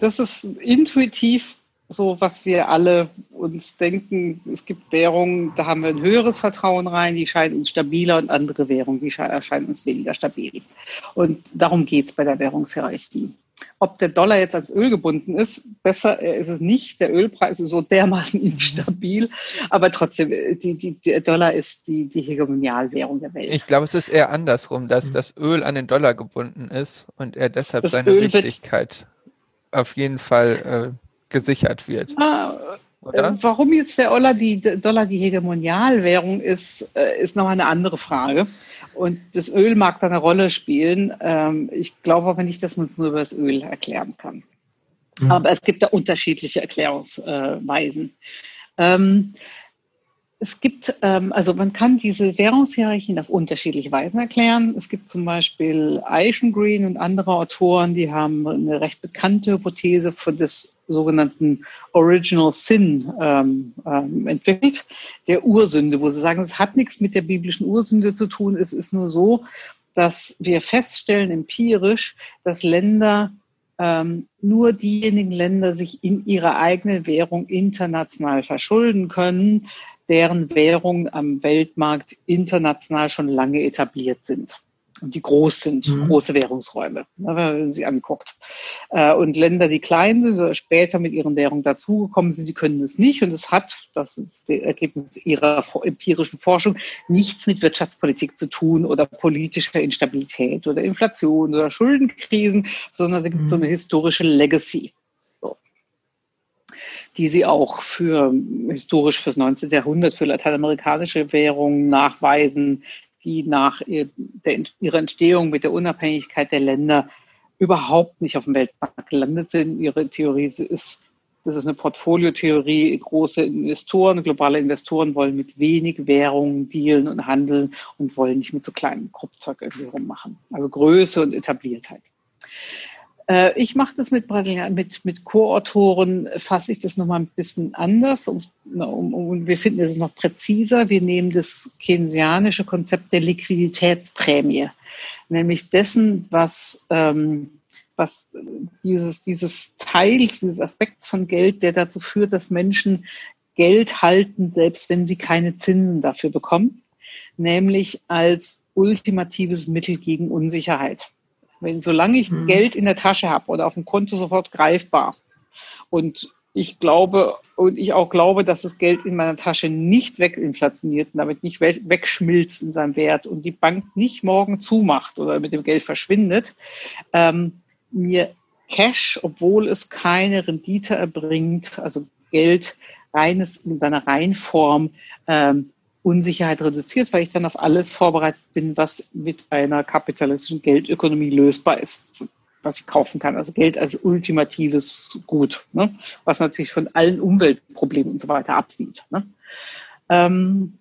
Das ist intuitiv so, was wir alle uns denken. Es gibt Währungen, da haben wir ein höheres Vertrauen rein, die scheinen uns stabiler und andere Währungen, die erscheinen uns weniger stabil. Und darum geht es bei der Währungshierarchie ob der Dollar jetzt ans Öl gebunden ist. Besser ist es nicht. Der Ölpreis ist so dermaßen instabil. Aber trotzdem, die, die, der Dollar ist die, die Hegemonialwährung der Welt. Ich glaube, es ist eher andersrum, dass mhm. das Öl an den Dollar gebunden ist und er deshalb das seine Öl Wichtigkeit auf jeden Fall äh, gesichert wird. Ah, äh, warum jetzt der Dollar die, Dollar die Hegemonialwährung ist, äh, ist noch eine andere Frage. Und das Öl mag da eine Rolle spielen. Ähm, ich glaube aber nicht, dass man es nur über das Öl erklären kann. Mhm. Aber es gibt da unterschiedliche Erklärungsweisen. Ähm, es gibt, ähm, also man kann diese Währungshierarchien auf unterschiedliche Weisen erklären. Es gibt zum Beispiel Eichengreen und andere Autoren, die haben eine recht bekannte Hypothese von des sogenannten Original Sin ähm, ähm, entwickelt, der Ursünde, wo sie sagen, es hat nichts mit der biblischen Ursünde zu tun. Es ist nur so, dass wir feststellen empirisch, dass Länder ähm, nur diejenigen Länder sich in ihrer eigenen Währung international verschulden können, deren Währungen am Weltmarkt international schon lange etabliert sind und die groß sind, mhm. große Währungsräume, ne, wenn man sie anguckt. Äh, und Länder, die klein sind oder später mit ihren Währungen dazugekommen sind, die können das nicht. Und es hat, das ist das Ergebnis ihrer empirischen Forschung, nichts mit Wirtschaftspolitik zu tun oder politischer Instabilität oder Inflation oder Schuldenkrisen, sondern da gibt es mhm. so eine historische Legacy die sie auch für historisch fürs 19. Jahrhundert für lateinamerikanische Währungen nachweisen, die nach ihrer Entstehung mit der Unabhängigkeit der Länder überhaupt nicht auf dem Weltmarkt gelandet sind. Ihre Theorie ist, das ist eine Portfoliotheorie. Große Investoren, globale Investoren wollen mit wenig Währungen dealen und handeln und wollen nicht mit so kleinem Kruppzeug irgendwie rummachen. Also Größe und Etabliertheit. Äh, ich mache das mit mit, mit Co-Autoren, fasse ich das nochmal ein bisschen anders um, um, um, wir finden es noch präziser. Wir nehmen das keynesianische Konzept der Liquiditätsprämie, nämlich dessen, was, ähm, was dieses, dieses Teil, dieses Aspekts von Geld, der dazu führt, dass Menschen Geld halten, selbst wenn sie keine Zinsen dafür bekommen, nämlich als ultimatives Mittel gegen Unsicherheit. Wenn, solange ich mhm. Geld in der Tasche habe oder auf dem Konto sofort greifbar und ich glaube und ich auch glaube, dass das Geld in meiner Tasche nicht weginflationiert und damit nicht wegschmilzt in seinem Wert und die Bank nicht morgen zumacht oder mit dem Geld verschwindet, ähm, mir Cash, obwohl es keine Rendite erbringt, also Geld reines in seiner Reinform ähm, Unsicherheit reduziert, weil ich dann auf alles vorbereitet bin, was mit einer kapitalistischen Geldökonomie lösbar ist, was ich kaufen kann. Also Geld als ultimatives Gut, ne? was natürlich von allen Umweltproblemen und so weiter absieht. Ne? Ähm,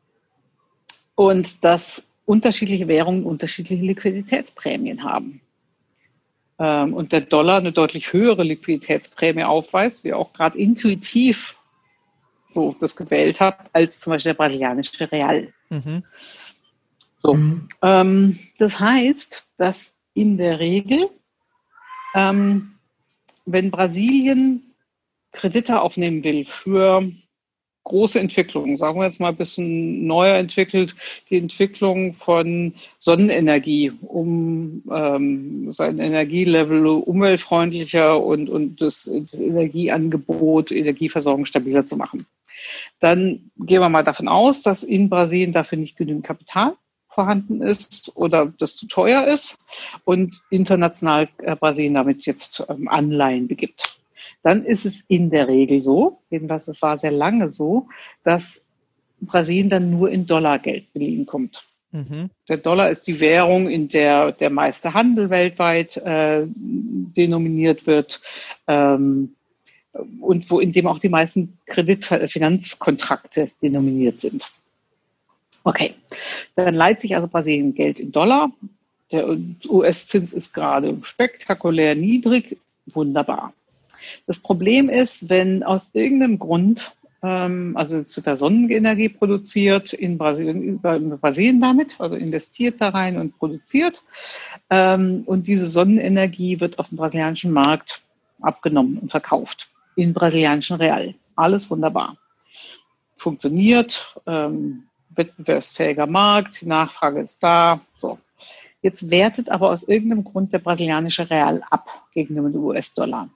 und dass unterschiedliche Währungen unterschiedliche Liquiditätsprämien haben. Ähm, und der Dollar eine deutlich höhere Liquiditätsprämie aufweist, wie auch gerade intuitiv so das gewählt habe, als zum Beispiel der brasilianische Real. Mhm. So, mhm. Ähm, das heißt, dass in der Regel, ähm, wenn Brasilien Kredite aufnehmen will für große Entwicklungen, sagen wir jetzt mal ein bisschen neuer entwickelt, die Entwicklung von Sonnenenergie, um ähm, sein Energielevel umweltfreundlicher und, und das, das Energieangebot, Energieversorgung stabiler zu machen dann gehen wir mal davon aus, dass in Brasilien dafür nicht genügend Kapital vorhanden ist oder das zu teuer ist und international äh, Brasilien damit jetzt ähm, Anleihen begibt. Dann ist es in der Regel so, jedenfalls es war sehr lange so, dass Brasilien dann nur in Dollargeld beliehen kommt. Mhm. Der Dollar ist die Währung, in der der meiste Handel weltweit äh, denominiert wird. Ähm, und wo in dem auch die meisten Kreditfinanzkontrakte denominiert sind. Okay, dann leiht sich also Brasilien Geld in Dollar. Der US-Zins ist gerade spektakulär niedrig. Wunderbar. Das Problem ist, wenn aus irgendeinem Grund, ähm, also es wird da Sonnenenergie produziert in Brasilien, in Brasilien damit, also investiert da rein und produziert. Ähm, und diese Sonnenenergie wird auf dem brasilianischen Markt abgenommen und verkauft in brasilianischen Real. Alles wunderbar. Funktioniert, ähm, wettbewerbsfähiger Markt, die Nachfrage ist da. So. Jetzt wertet aber aus irgendeinem Grund der brasilianische Real ab gegenüber dem US-Dollar.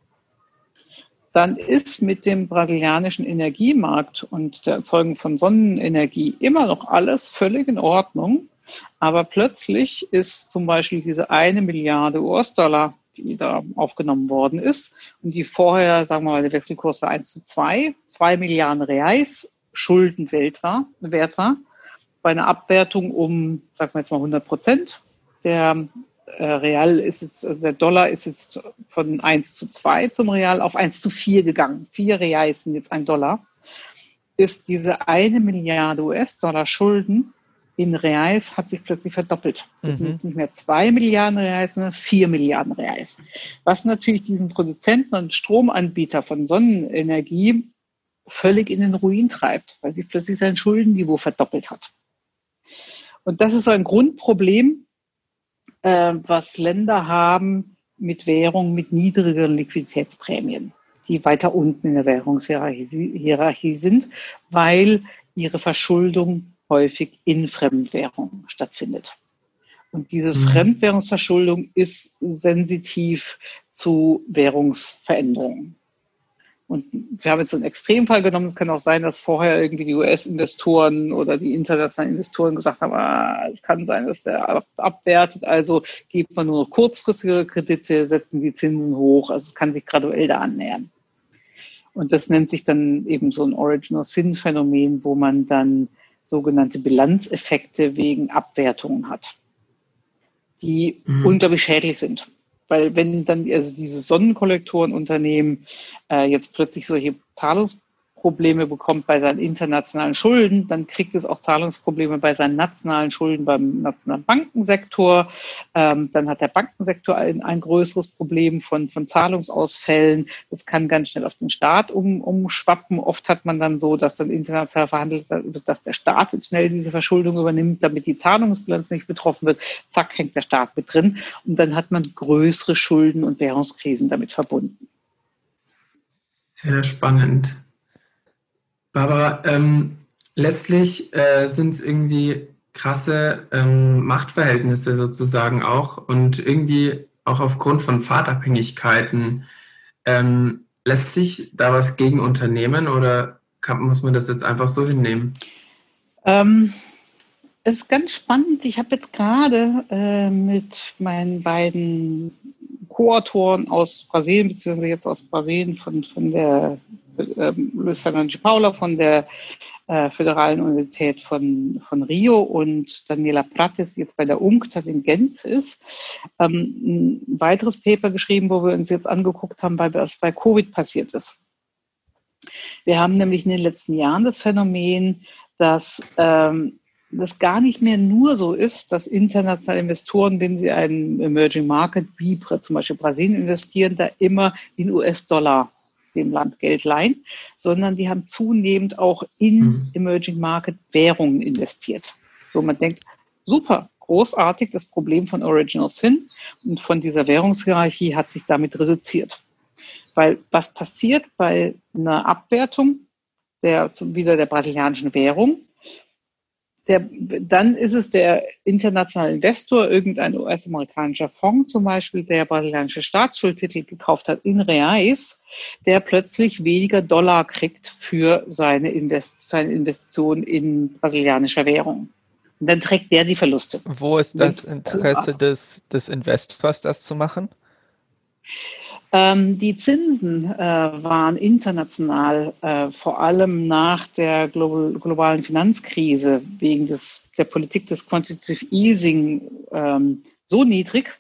Dann ist mit dem brasilianischen Energiemarkt und der Erzeugung von Sonnenenergie immer noch alles völlig in Ordnung. Aber plötzlich ist zum Beispiel diese eine Milliarde US-Dollar die da aufgenommen worden ist und die vorher, sagen wir mal, der Wechselkurs war 1 zu 2, 2 Milliarden Reais Schulden wert war, wert war, bei einer Abwertung um, sagen wir jetzt mal 100 Prozent. Der äh, Real ist jetzt, also der Dollar ist jetzt von 1 zu 2 zum Real auf 1 zu 4 gegangen. Vier Reals sind jetzt ein Dollar. Ist diese eine Milliarde US-Dollar Schulden in Reais hat sich plötzlich verdoppelt. Das mhm. sind jetzt nicht mehr zwei Milliarden Reais, sondern vier Milliarden Reais. Was natürlich diesen Produzenten und Stromanbieter von Sonnenenergie völlig in den Ruin treibt, weil sich plötzlich sein Schuldenniveau verdoppelt hat. Und das ist so ein Grundproblem, äh, was Länder haben mit Währung mit niedrigeren Liquiditätsprämien, die weiter unten in der Währungshierarchie sind, weil ihre Verschuldung häufig in Fremdwährung stattfindet. Und diese mhm. Fremdwährungsverschuldung ist sensitiv zu Währungsveränderungen. Und wir haben jetzt so einen Extremfall genommen. Es kann auch sein, dass vorher irgendwie die US-Investoren oder die internationalen Investoren gesagt haben, ah, es kann sein, dass der abwertet. Also gibt man nur noch kurzfristige Kredite, setzen die Zinsen hoch. Also es kann sich graduell da annähern. Und das nennt sich dann eben so ein Original Sin Phänomen, wo man dann sogenannte Bilanzeffekte wegen Abwertungen hat, die mhm. unglaublich schädlich sind. Weil wenn dann also diese Sonnenkollektorenunternehmen äh, jetzt plötzlich solche Zahlungsprobleme Zahlungsprobleme bekommt bei seinen internationalen Schulden, dann kriegt es auch Zahlungsprobleme bei seinen nationalen Schulden beim nationalen Bankensektor. Ähm, dann hat der Bankensektor ein, ein größeres Problem von, von Zahlungsausfällen. Das kann ganz schnell auf den Staat um, umschwappen. Oft hat man dann so, dass dann international verhandelt wird, dass der Staat jetzt schnell diese Verschuldung übernimmt, damit die Zahlungsbilanz nicht betroffen wird. Zack, hängt der Staat mit drin. Und dann hat man größere Schulden und Währungskrisen damit verbunden. Sehr spannend. Barbara, ähm, letztlich äh, sind es irgendwie krasse ähm, Machtverhältnisse sozusagen auch und irgendwie auch aufgrund von Fahrtabhängigkeiten. Ähm, lässt sich da was gegen unternehmen oder kann, muss man das jetzt einfach so hinnehmen? Ähm, es ist ganz spannend. Ich habe jetzt gerade äh, mit meinen beiden Co-Autoren aus Brasilien, beziehungsweise jetzt aus Brasilien von, von der Luis Fernando Paula von der äh, Föderalen Universität von, von Rio und Daniela Prates jetzt bei der UNCTAD in Genf ist, ähm, ein weiteres Paper geschrieben, wo wir uns jetzt angeguckt haben, was bei Covid passiert ist. Wir haben nämlich in den letzten Jahren das Phänomen, dass ähm, das gar nicht mehr nur so ist, dass internationale Investoren, wenn sie einen Emerging Market wie zum Beispiel Brasilien investieren, da immer in US-Dollar dem Land Geld leihen, sondern die haben zunehmend auch in mhm. Emerging Market Währungen investiert. So man denkt, super, großartig, das Problem von Original Sin und von dieser Währungshierarchie hat sich damit reduziert. Weil was passiert bei einer Abwertung der, wieder der brasilianischen Währung? Der, dann ist es der internationale Investor, irgendein US-amerikanischer Fonds zum Beispiel, der brasilianische Staatsschuldtitel gekauft hat in Reais, der plötzlich weniger Dollar kriegt für seine, Invest seine Investition in brasilianischer Währung. Und dann trägt der die Verluste. Wo ist das Interesse des, des Investors, das zu machen? Ähm, die Zinsen äh, waren international äh, vor allem nach der global, globalen Finanzkrise wegen des, der Politik des Quantitative Easing ähm, so niedrig,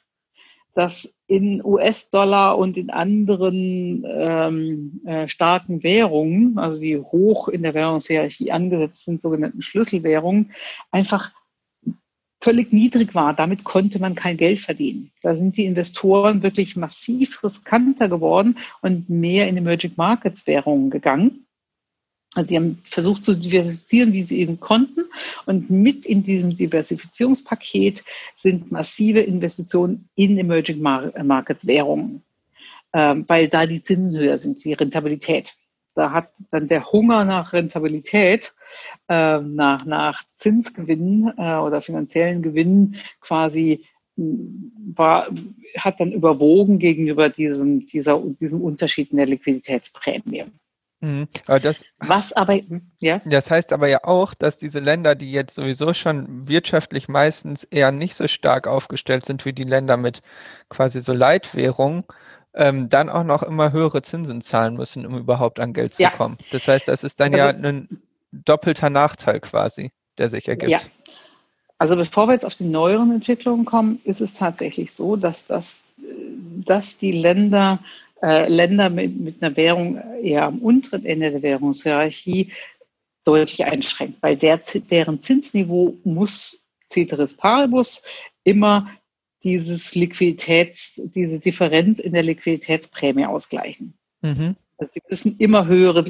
dass in US-Dollar und in anderen ähm, äh, starken Währungen, also die hoch in der Währungshierarchie angesetzt sind, sogenannten Schlüsselwährungen, einfach völlig niedrig war. Damit konnte man kein Geld verdienen. Da sind die Investoren wirklich massiv riskanter geworden und mehr in Emerging Markets Währungen gegangen. Also die haben versucht zu diversifizieren, wie sie eben konnten. Und mit in diesem Diversifizierungspaket sind massive Investitionen in Emerging Markets Währungen, ähm, weil da die Zinsen höher sind, die Rentabilität. Da hat dann der Hunger nach Rentabilität, äh, nach, nach Zinsgewinnen äh, oder finanziellen Gewinnen quasi hm, war, hat dann überwogen gegenüber diesem, dieser, diesem Unterschied in der Liquiditätsprämie. Mhm. Aber das, Was aber, ja? Das heißt aber ja auch, dass diese Länder, die jetzt sowieso schon wirtschaftlich meistens eher nicht so stark aufgestellt sind wie die Länder mit quasi so Leitwährung, ähm, dann auch noch immer höhere Zinsen zahlen müssen, um überhaupt an Geld zu ja. kommen. Das heißt, das ist dann also, ja ein doppelter Nachteil quasi, der sich ergibt. Ja. Also bevor wir jetzt auf die neueren Entwicklungen kommen, ist es tatsächlich so, dass, das, dass die Länder, äh, Länder mit, mit einer Währung eher am unteren Ende der Währungshierarchie deutlich einschränkt, weil der, deren Zinsniveau muss Ceteris Paribus immer dieses Liquiditäts, diese Differenz in der Liquiditätsprämie ausgleichen. Mhm. Also sie müssen immer höhere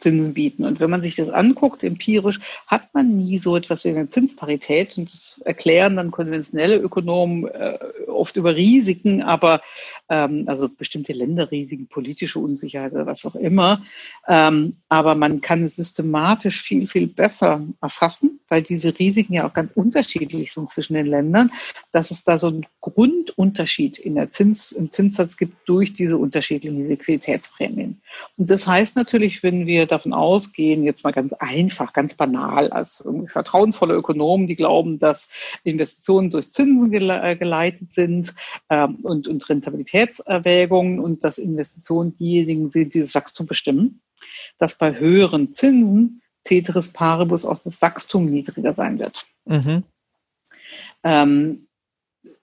Zinsen bieten. Und wenn man sich das anguckt, empirisch, hat man nie so etwas wie eine Zinsparität. Und das erklären dann konventionelle Ökonomen äh, oft über Risiken, aber ähm, also bestimmte Länderrisiken, politische Unsicherheit oder was auch immer. Ähm, aber man kann es systematisch viel, viel besser erfassen, weil diese Risiken ja auch ganz unterschiedlich sind zwischen den Ländern, dass es da so einen Grundunterschied in der Zins, im Zinssatz gibt durch diese unterschiedlichen Liquiditätsprämien. Und das heißt natürlich, wenn wir davon ausgehen, jetzt mal ganz einfach, ganz banal, als vertrauensvolle Ökonomen, die glauben, dass Investitionen durch Zinsen äh, geleitet sind ähm, und, und Rentabilitätserwägungen und dass Investitionen diejenigen sind, die das Wachstum bestimmen, dass bei höheren Zinsen Ceteris Paribus auch das Wachstum niedriger sein wird. Mhm. Ähm,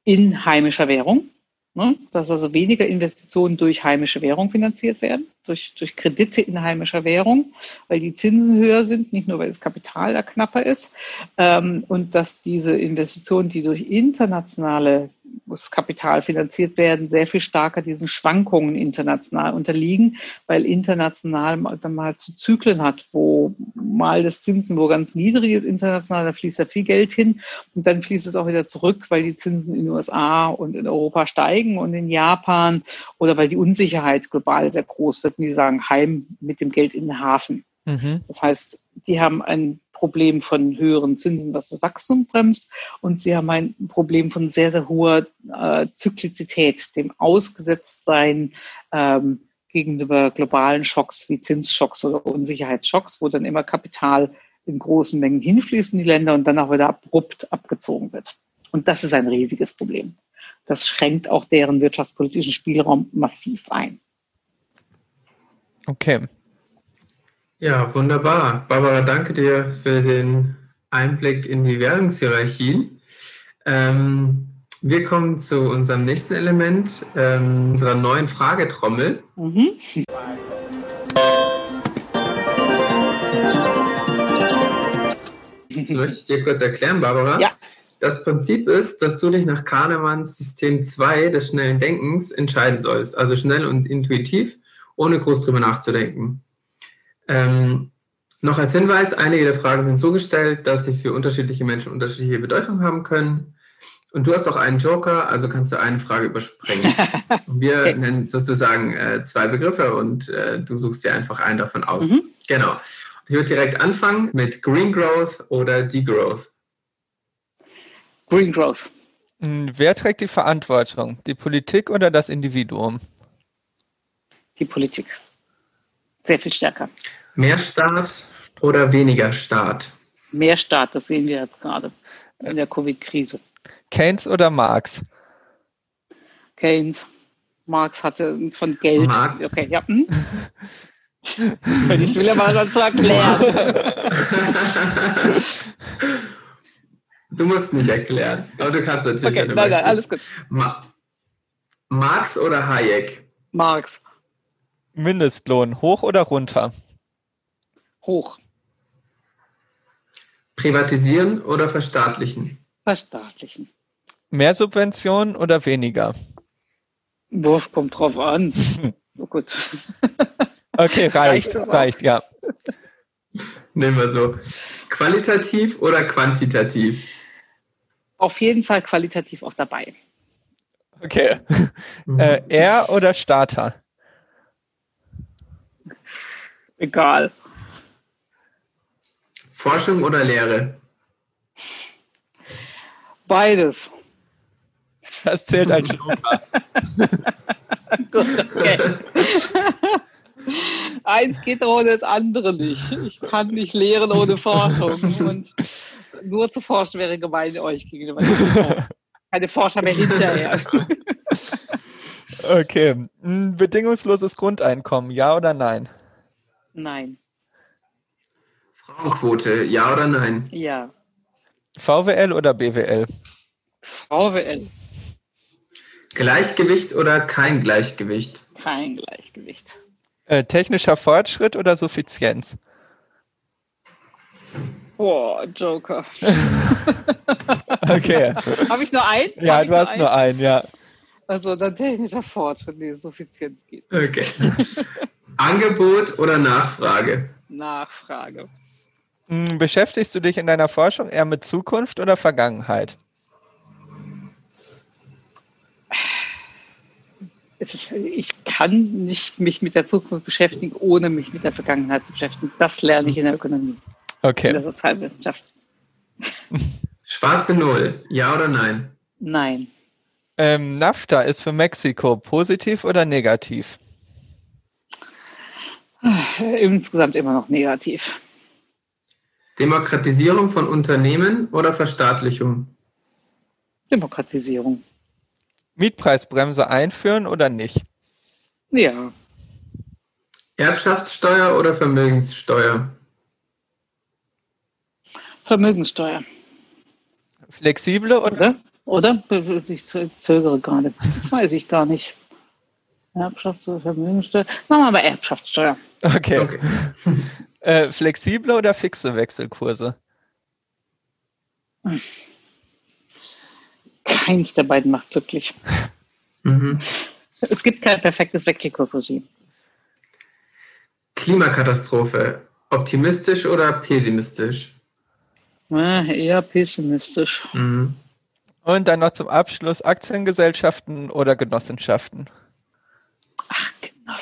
in heimischer Währung Ne? Dass also weniger Investitionen durch heimische Währung finanziert werden, durch, durch Kredite in heimischer Währung, weil die Zinsen höher sind, nicht nur weil das Kapital da knapper ist. Ähm, und dass diese Investitionen, die durch internationale muss Kapital finanziert werden, sehr viel stärker diesen Schwankungen international unterliegen, weil international dann mal zu Zyklen hat, wo mal das Zinsenniveau ganz niedrig ist, international, da fließt ja viel Geld hin und dann fließt es auch wieder zurück, weil die Zinsen in den USA und in Europa steigen und in Japan oder weil die Unsicherheit global sehr groß wird und die sagen, heim mit dem Geld in den Hafen. Mhm. Das heißt, die haben ein Problem von höheren Zinsen, was das Wachstum bremst. Und sie haben ein Problem von sehr, sehr hoher äh, Zyklizität, dem Ausgesetztsein ähm, gegenüber globalen Schocks wie Zinsschocks oder Unsicherheitsschocks, wo dann immer Kapital in großen Mengen hinfließt in die Länder und dann auch wieder abrupt abgezogen wird. Und das ist ein riesiges Problem. Das schränkt auch deren wirtschaftspolitischen Spielraum massiv ein. Okay. Ja, wunderbar. Barbara, danke dir für den Einblick in die Währungshierarchien. Ähm, wir kommen zu unserem nächsten Element, ähm, unserer neuen Fragetrommel. Mhm. Das möchte ich dir kurz erklären, Barbara. Ja. Das Prinzip ist, dass du dich nach Kahnemanns System 2 des schnellen Denkens entscheiden sollst. Also schnell und intuitiv, ohne groß drüber nachzudenken. Ähm, noch als Hinweis, einige der Fragen sind so gestellt, dass sie für unterschiedliche Menschen unterschiedliche Bedeutung haben können. Und du hast auch einen Joker, also kannst du eine Frage überspringen. Wir okay. nennen sozusagen äh, zwei Begriffe und äh, du suchst dir einfach einen davon aus. Mhm. Genau. Ich würde direkt anfangen mit Green Growth oder Degrowth. Green Growth. Hm, wer trägt die Verantwortung? Die Politik oder das Individuum? Die Politik. Sehr viel stärker. Mehr Staat oder weniger Staat? Mehr Staat, das sehen wir jetzt gerade in der Covid-Krise. Keynes oder Marx? Keynes. Marx hatte von Geld. Marx. Okay, ja. Hm? ich will ja mal dazu erklären. Du musst nicht erklären, aber du kannst natürlich. Okay, nein, nein, alles gut. Ma Marx oder Hayek? Marx. Mindestlohn hoch oder runter? Hoch. Privatisieren oder verstaatlichen? Verstaatlichen. Mehr Subventionen oder weniger? Wurf kommt drauf an. oh gut. okay, reicht, reicht, reicht, ja. Nehmen wir so. Qualitativ oder quantitativ? Auf jeden Fall qualitativ auch dabei. Okay. Mhm. Äh, er oder Starter? Egal. Forschung oder Lehre? Beides. Das zählt als Joker. Gut, okay. Eins geht ohne das andere nicht. Ich kann nicht lehren ohne Forschung. Und nur zu forschen wäre gemein euch gegenüber. Keine Forscher mehr hinterher. Okay. Ein bedingungsloses Grundeinkommen, ja oder nein? Nein. Frauenquote, ja oder nein? Ja. VWL oder BWL? VWL. Gleichgewicht oder kein Gleichgewicht? Kein Gleichgewicht. Äh, technischer Fortschritt oder Suffizienz? Boah, Joker. okay. Habe ich nur einen? Ja, du hast einen? nur einen, ja. Also dann technischer Fortschritt, nee, Suffizienz geht. Okay. Angebot oder Nachfrage? Nachfrage. Hm, beschäftigst du dich in deiner Forschung eher mit Zukunft oder Vergangenheit? Ich kann nicht mich mit der Zukunft beschäftigen, ohne mich mit der Vergangenheit zu beschäftigen. Das lerne ich in der Ökonomie. Okay. In der Sozialwissenschaft. Schwarze Null, ja oder nein? Nein. Ähm, NAFTA ist für Mexiko positiv oder negativ? Insgesamt immer noch negativ. Demokratisierung von Unternehmen oder Verstaatlichung? Demokratisierung. Mietpreisbremse einführen oder nicht? Ja. Erbschaftssteuer oder Vermögenssteuer? Vermögenssteuer. Flexible oder, oder? Oder? Ich zögere gerade. Das weiß ich gar nicht. Erbschafts- oder Vermögensteuer. Machen wir aber Erbschaftssteuer. Okay. okay. äh, flexible oder fixe Wechselkurse? Keins der beiden macht glücklich. Mhm. Es gibt kein perfektes Wechselkursregime. Klimakatastrophe. Optimistisch oder pessimistisch? Ja, eher pessimistisch. Mhm. Und dann noch zum Abschluss Aktiengesellschaften oder Genossenschaften?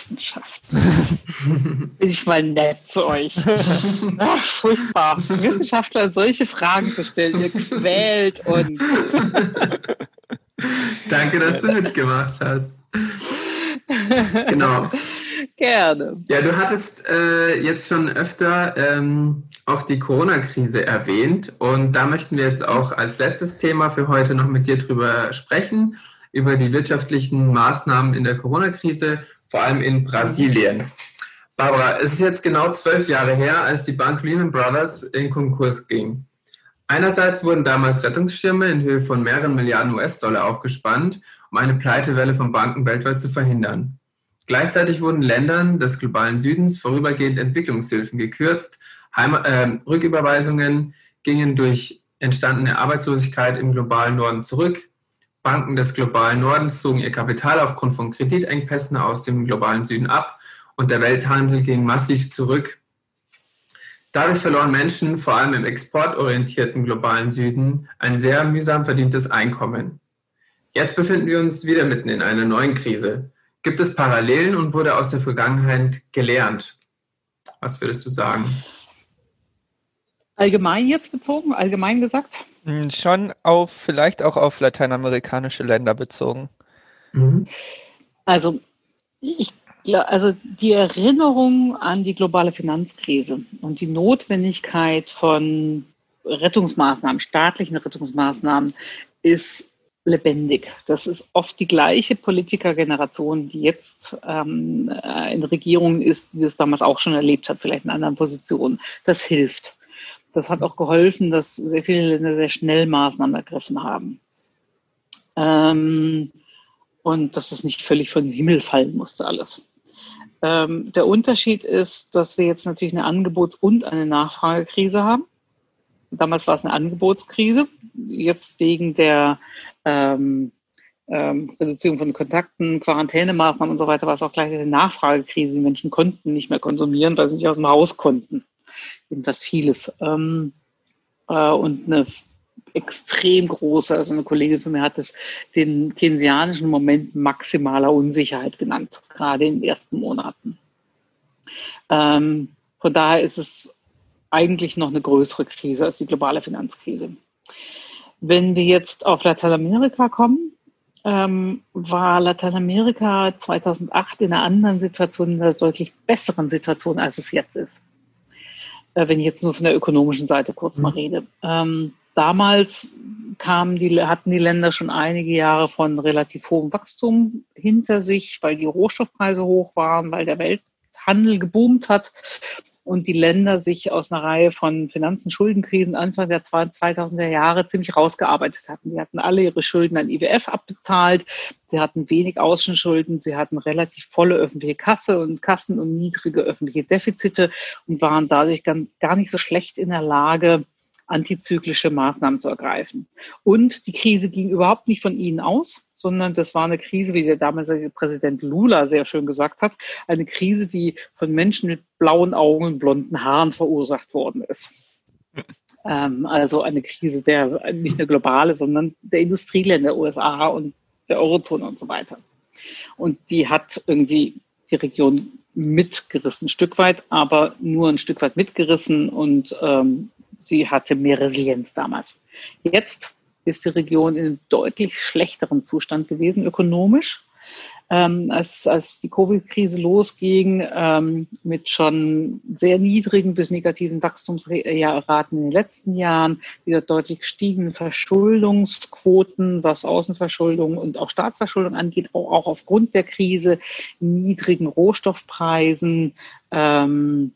Ach, Genossenschaften. Bin ich mal nett zu euch. Ach, furchtbar. Wissenschaftler solche Fragen zu stellen, ihr quält uns. Danke, dass du mitgemacht hast. genau. Gerne. Ja, du hattest äh, jetzt schon öfter ähm, auch die Corona-Krise erwähnt und da möchten wir jetzt auch als letztes Thema für heute noch mit dir drüber sprechen, über die wirtschaftlichen Maßnahmen in der Corona-Krise, vor allem in Brasilien. Barbara, es ist jetzt genau zwölf Jahre her, als die Bank Lehman Brothers in Konkurs ging. Einerseits wurden damals Rettungsschirme in Höhe von mehreren Milliarden US-Dollar aufgespannt, um eine Pleitewelle von Banken weltweit zu verhindern. Gleichzeitig wurden Ländern des globalen Südens vorübergehend Entwicklungshilfen gekürzt, Heim äh, Rücküberweisungen gingen durch entstandene Arbeitslosigkeit im globalen Norden zurück, Banken des globalen Nordens zogen ihr Kapital aufgrund von Kreditengpässen aus dem globalen Süden ab und der Welthandel ging massiv zurück. Dadurch verloren Menschen, vor allem im exportorientierten globalen Süden, ein sehr mühsam verdientes Einkommen. Jetzt befinden wir uns wieder mitten in einer neuen Krise. Gibt es Parallelen und wurde aus der Vergangenheit gelernt? Was würdest du sagen? Allgemein jetzt bezogen, allgemein gesagt? Hm, schon auf, vielleicht auch auf lateinamerikanische Länder bezogen. Mhm. Also, ich, also die Erinnerung an die globale Finanzkrise und die Notwendigkeit von Rettungsmaßnahmen, staatlichen Rettungsmaßnahmen, ist lebendig. Das ist oft die gleiche Politikergeneration, die jetzt ähm, äh, in Regierungen ist, die das damals auch schon erlebt hat, vielleicht in anderen Positionen. Das hilft. Das hat auch geholfen, dass sehr viele Länder sehr schnell Maßnahmen ergriffen haben. Ähm, und dass es nicht völlig von dem Himmel fallen musste alles. Ähm, der Unterschied ist, dass wir jetzt natürlich eine Angebots- und eine Nachfragekrise haben. Damals war es eine Angebotskrise. Jetzt wegen der ähm, ähm, Reduzierung von Kontakten, Quarantänemaßnahmen und so weiter war es auch gleich eine Nachfragekrise. Die Menschen konnten nicht mehr konsumieren, weil sie nicht aus dem Haus konnten. Jedenfalls vieles. Ähm, äh, und eine extrem große, also eine Kollegin von mir hat es den keynesianischen Moment maximaler Unsicherheit genannt, gerade in den ersten Monaten. Ähm, von daher ist es eigentlich noch eine größere Krise als die globale Finanzkrise. Wenn wir jetzt auf Lateinamerika kommen, ähm, war Lateinamerika 2008 in einer anderen Situation, in einer deutlich besseren Situation, als es jetzt ist. Äh, wenn ich jetzt nur von der ökonomischen Seite kurz mhm. mal rede. Ähm, damals kamen die, hatten die Länder schon einige Jahre von relativ hohem Wachstum hinter sich, weil die Rohstoffpreise hoch waren, weil der Welthandel geboomt hat und die Länder sich aus einer Reihe von Finanzen, Schuldenkrisen Anfang der 2000er Jahre ziemlich rausgearbeitet hatten. Die hatten alle ihre Schulden an IWF abbezahlt, sie hatten wenig Außenschulden, sie hatten relativ volle öffentliche Kasse und Kassen und niedrige öffentliche Defizite und waren dadurch gar nicht so schlecht in der Lage, antizyklische Maßnahmen zu ergreifen. Und die Krise ging überhaupt nicht von ihnen aus, sondern das war eine Krise, wie der damalige Präsident Lula sehr schön gesagt hat, eine Krise, die von Menschen mit blauen Augen und blonden Haaren verursacht worden ist. Ähm, also eine Krise der nicht eine globale, sondern der Industrieländer, USA und der Eurozone und so weiter. Und die hat irgendwie die Region mitgerissen, ein Stück weit, aber nur ein Stück weit mitgerissen und ähm, sie hatte mehr Resilienz damals. Jetzt ist die Region in einem deutlich schlechteren Zustand gewesen, ökonomisch. Ähm, als, als die Covid-Krise losging, ähm, mit schon sehr niedrigen bis negativen Wachstumsraten in den letzten Jahren, wieder deutlich gestiegenen Verschuldungsquoten, was Außenverschuldung und auch Staatsverschuldung angeht, auch, auch aufgrund der Krise, niedrigen Rohstoffpreisen, ähm,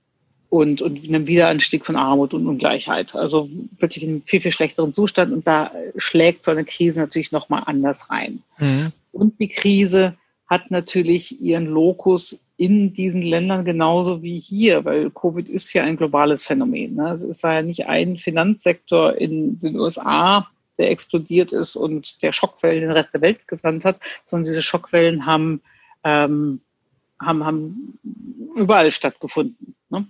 und, und einem Wiederanstieg von Armut und Ungleichheit. Also wirklich in einem viel, viel schlechteren Zustand. Und da schlägt so eine Krise natürlich nochmal anders rein. Mhm. Und die Krise hat natürlich ihren Lokus in diesen Ländern genauso wie hier, weil Covid ist ja ein globales Phänomen. Ne? Es war ja nicht ein Finanzsektor in den USA, der explodiert ist und der Schockwellen den Rest der Welt gesandt hat, sondern diese Schockwellen haben, ähm, haben, haben überall stattgefunden. Ne?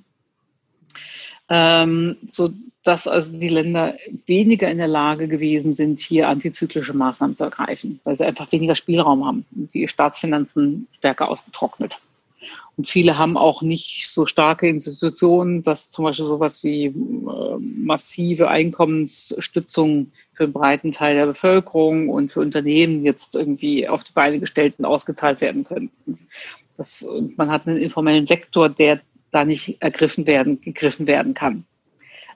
Ähm, so dass also die Länder weniger in der Lage gewesen sind, hier antizyklische Maßnahmen zu ergreifen, weil sie einfach weniger Spielraum haben und die Staatsfinanzen stärker ausgetrocknet. Und viele haben auch nicht so starke Institutionen, dass zum Beispiel sowas wie äh, massive Einkommensstützung für einen breiten Teil der Bevölkerung und für Unternehmen jetzt irgendwie auf die Beine gestellt und ausgezahlt werden könnten. Das, man hat einen informellen Sektor, der da nicht ergriffen werden, gegriffen werden kann,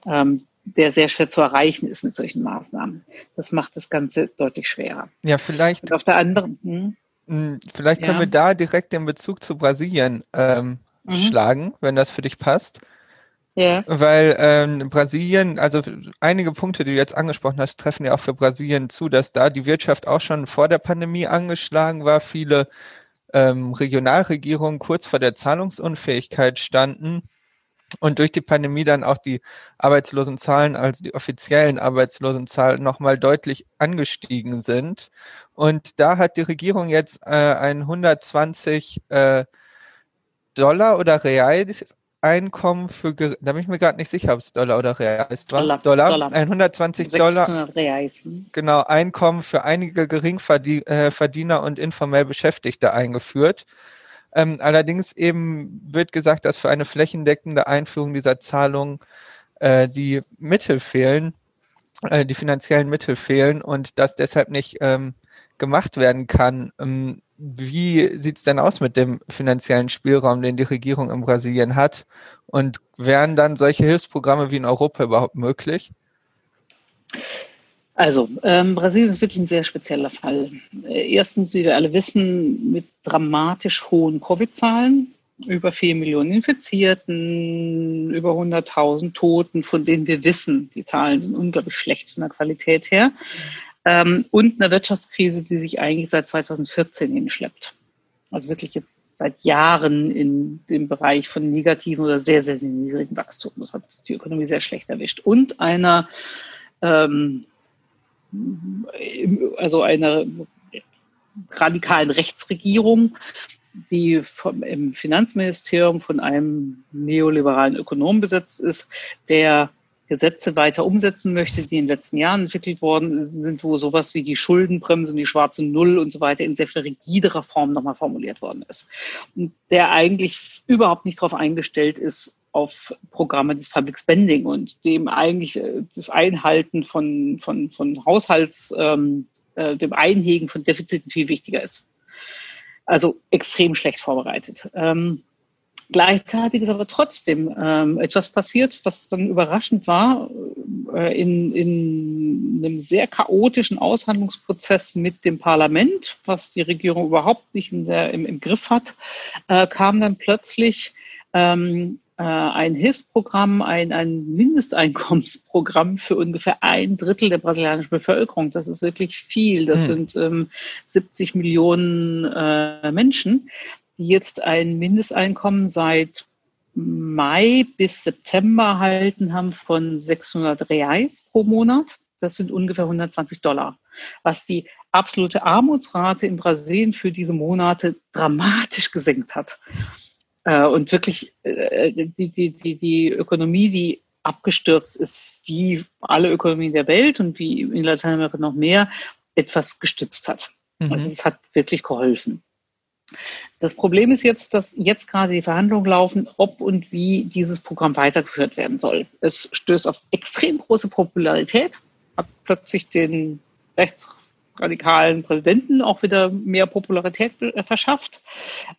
ähm, der sehr schwer zu erreichen ist mit solchen Maßnahmen. Das macht das Ganze deutlich schwerer. Ja, vielleicht. Und auf der anderen. Hm, hm vielleicht können ja. wir da direkt den Bezug zu Brasilien ähm, mhm. schlagen, wenn das für dich passt. Ja. Weil ähm, Brasilien, also einige Punkte, die du jetzt angesprochen hast, treffen ja auch für Brasilien zu, dass da die Wirtschaft auch schon vor der Pandemie angeschlagen war. Viele ähm, Regionalregierungen kurz vor der Zahlungsunfähigkeit standen und durch die Pandemie dann auch die Arbeitslosenzahlen, also die offiziellen Arbeitslosenzahlen, nochmal deutlich angestiegen sind. Und da hat die Regierung jetzt äh, ein 120 äh, Dollar oder Reais Einkommen für, da bin ich mir gerade nicht sicher, ob es Dollar oder Real ist. Dollar, Dollar, Dollar. 120 Dollar. Reais. Hm. Genau, Einkommen für einige Geringverdiener und informell Beschäftigte eingeführt. Ähm, allerdings eben wird gesagt, dass für eine flächendeckende Einführung dieser Zahlung äh, die Mittel fehlen, äh, die finanziellen Mittel fehlen und das deshalb nicht ähm, gemacht werden kann. Ähm, wie sieht es denn aus mit dem finanziellen Spielraum, den die Regierung in Brasilien hat? Und wären dann solche Hilfsprogramme wie in Europa überhaupt möglich? Also, ähm, Brasilien ist wirklich ein sehr spezieller Fall. Äh, erstens, wie wir alle wissen, mit dramatisch hohen Covid-Zahlen, über 4 Millionen Infizierten, über 100.000 Toten, von denen wir wissen, die Zahlen sind unglaublich schlecht von der Qualität her ähm, und eine Wirtschaftskrise, die sich eigentlich seit 2014 hinschleppt. Also wirklich jetzt seit Jahren in dem Bereich von negativen oder sehr, sehr, sehr niedrigen Wachstum. Das hat die Ökonomie sehr schlecht erwischt. Und einer, ähm, also einer radikalen Rechtsregierung, die vom, im Finanzministerium von einem neoliberalen Ökonom besetzt ist, der Gesetze weiter umsetzen möchte, die in den letzten Jahren entwickelt worden sind, wo sowas wie die Schuldenbremse und die schwarze Null und so weiter in sehr viel rigiderer Form nochmal formuliert worden ist. Und der eigentlich überhaupt nicht darauf eingestellt ist, auf Programme des Public Spending und dem eigentlich äh, das Einhalten von, von, von Haushalts, ähm, äh, dem Einhegen von Defiziten viel wichtiger ist. Also extrem schlecht vorbereitet. Ähm, Gleichzeitig ist aber trotzdem ähm, etwas passiert, was dann überraschend war. Äh, in, in einem sehr chaotischen Aushandlungsprozess mit dem Parlament, was die Regierung überhaupt nicht der, im, im, Griff hat, äh, kam dann plötzlich ähm, äh, ein Hilfsprogramm, ein, ein Mindesteinkommensprogramm für ungefähr ein Drittel der brasilianischen Bevölkerung. Das ist wirklich viel. Das hm. sind ähm, 70 Millionen äh, Menschen die jetzt ein Mindesteinkommen seit Mai bis September erhalten haben von 600 Reais pro Monat. Das sind ungefähr 120 Dollar, was die absolute Armutsrate in Brasilien für diese Monate dramatisch gesenkt hat. Äh, und wirklich äh, die, die, die, die Ökonomie, die abgestürzt ist, wie alle Ökonomien der Welt und wie in Lateinamerika noch mehr, etwas gestützt hat. Mhm. Also es hat wirklich geholfen. Das Problem ist jetzt, dass jetzt gerade die Verhandlungen laufen, ob und wie dieses Programm weitergeführt werden soll. Es stößt auf extrem große Popularität, hat plötzlich den rechtsradikalen Präsidenten auch wieder mehr Popularität verschafft.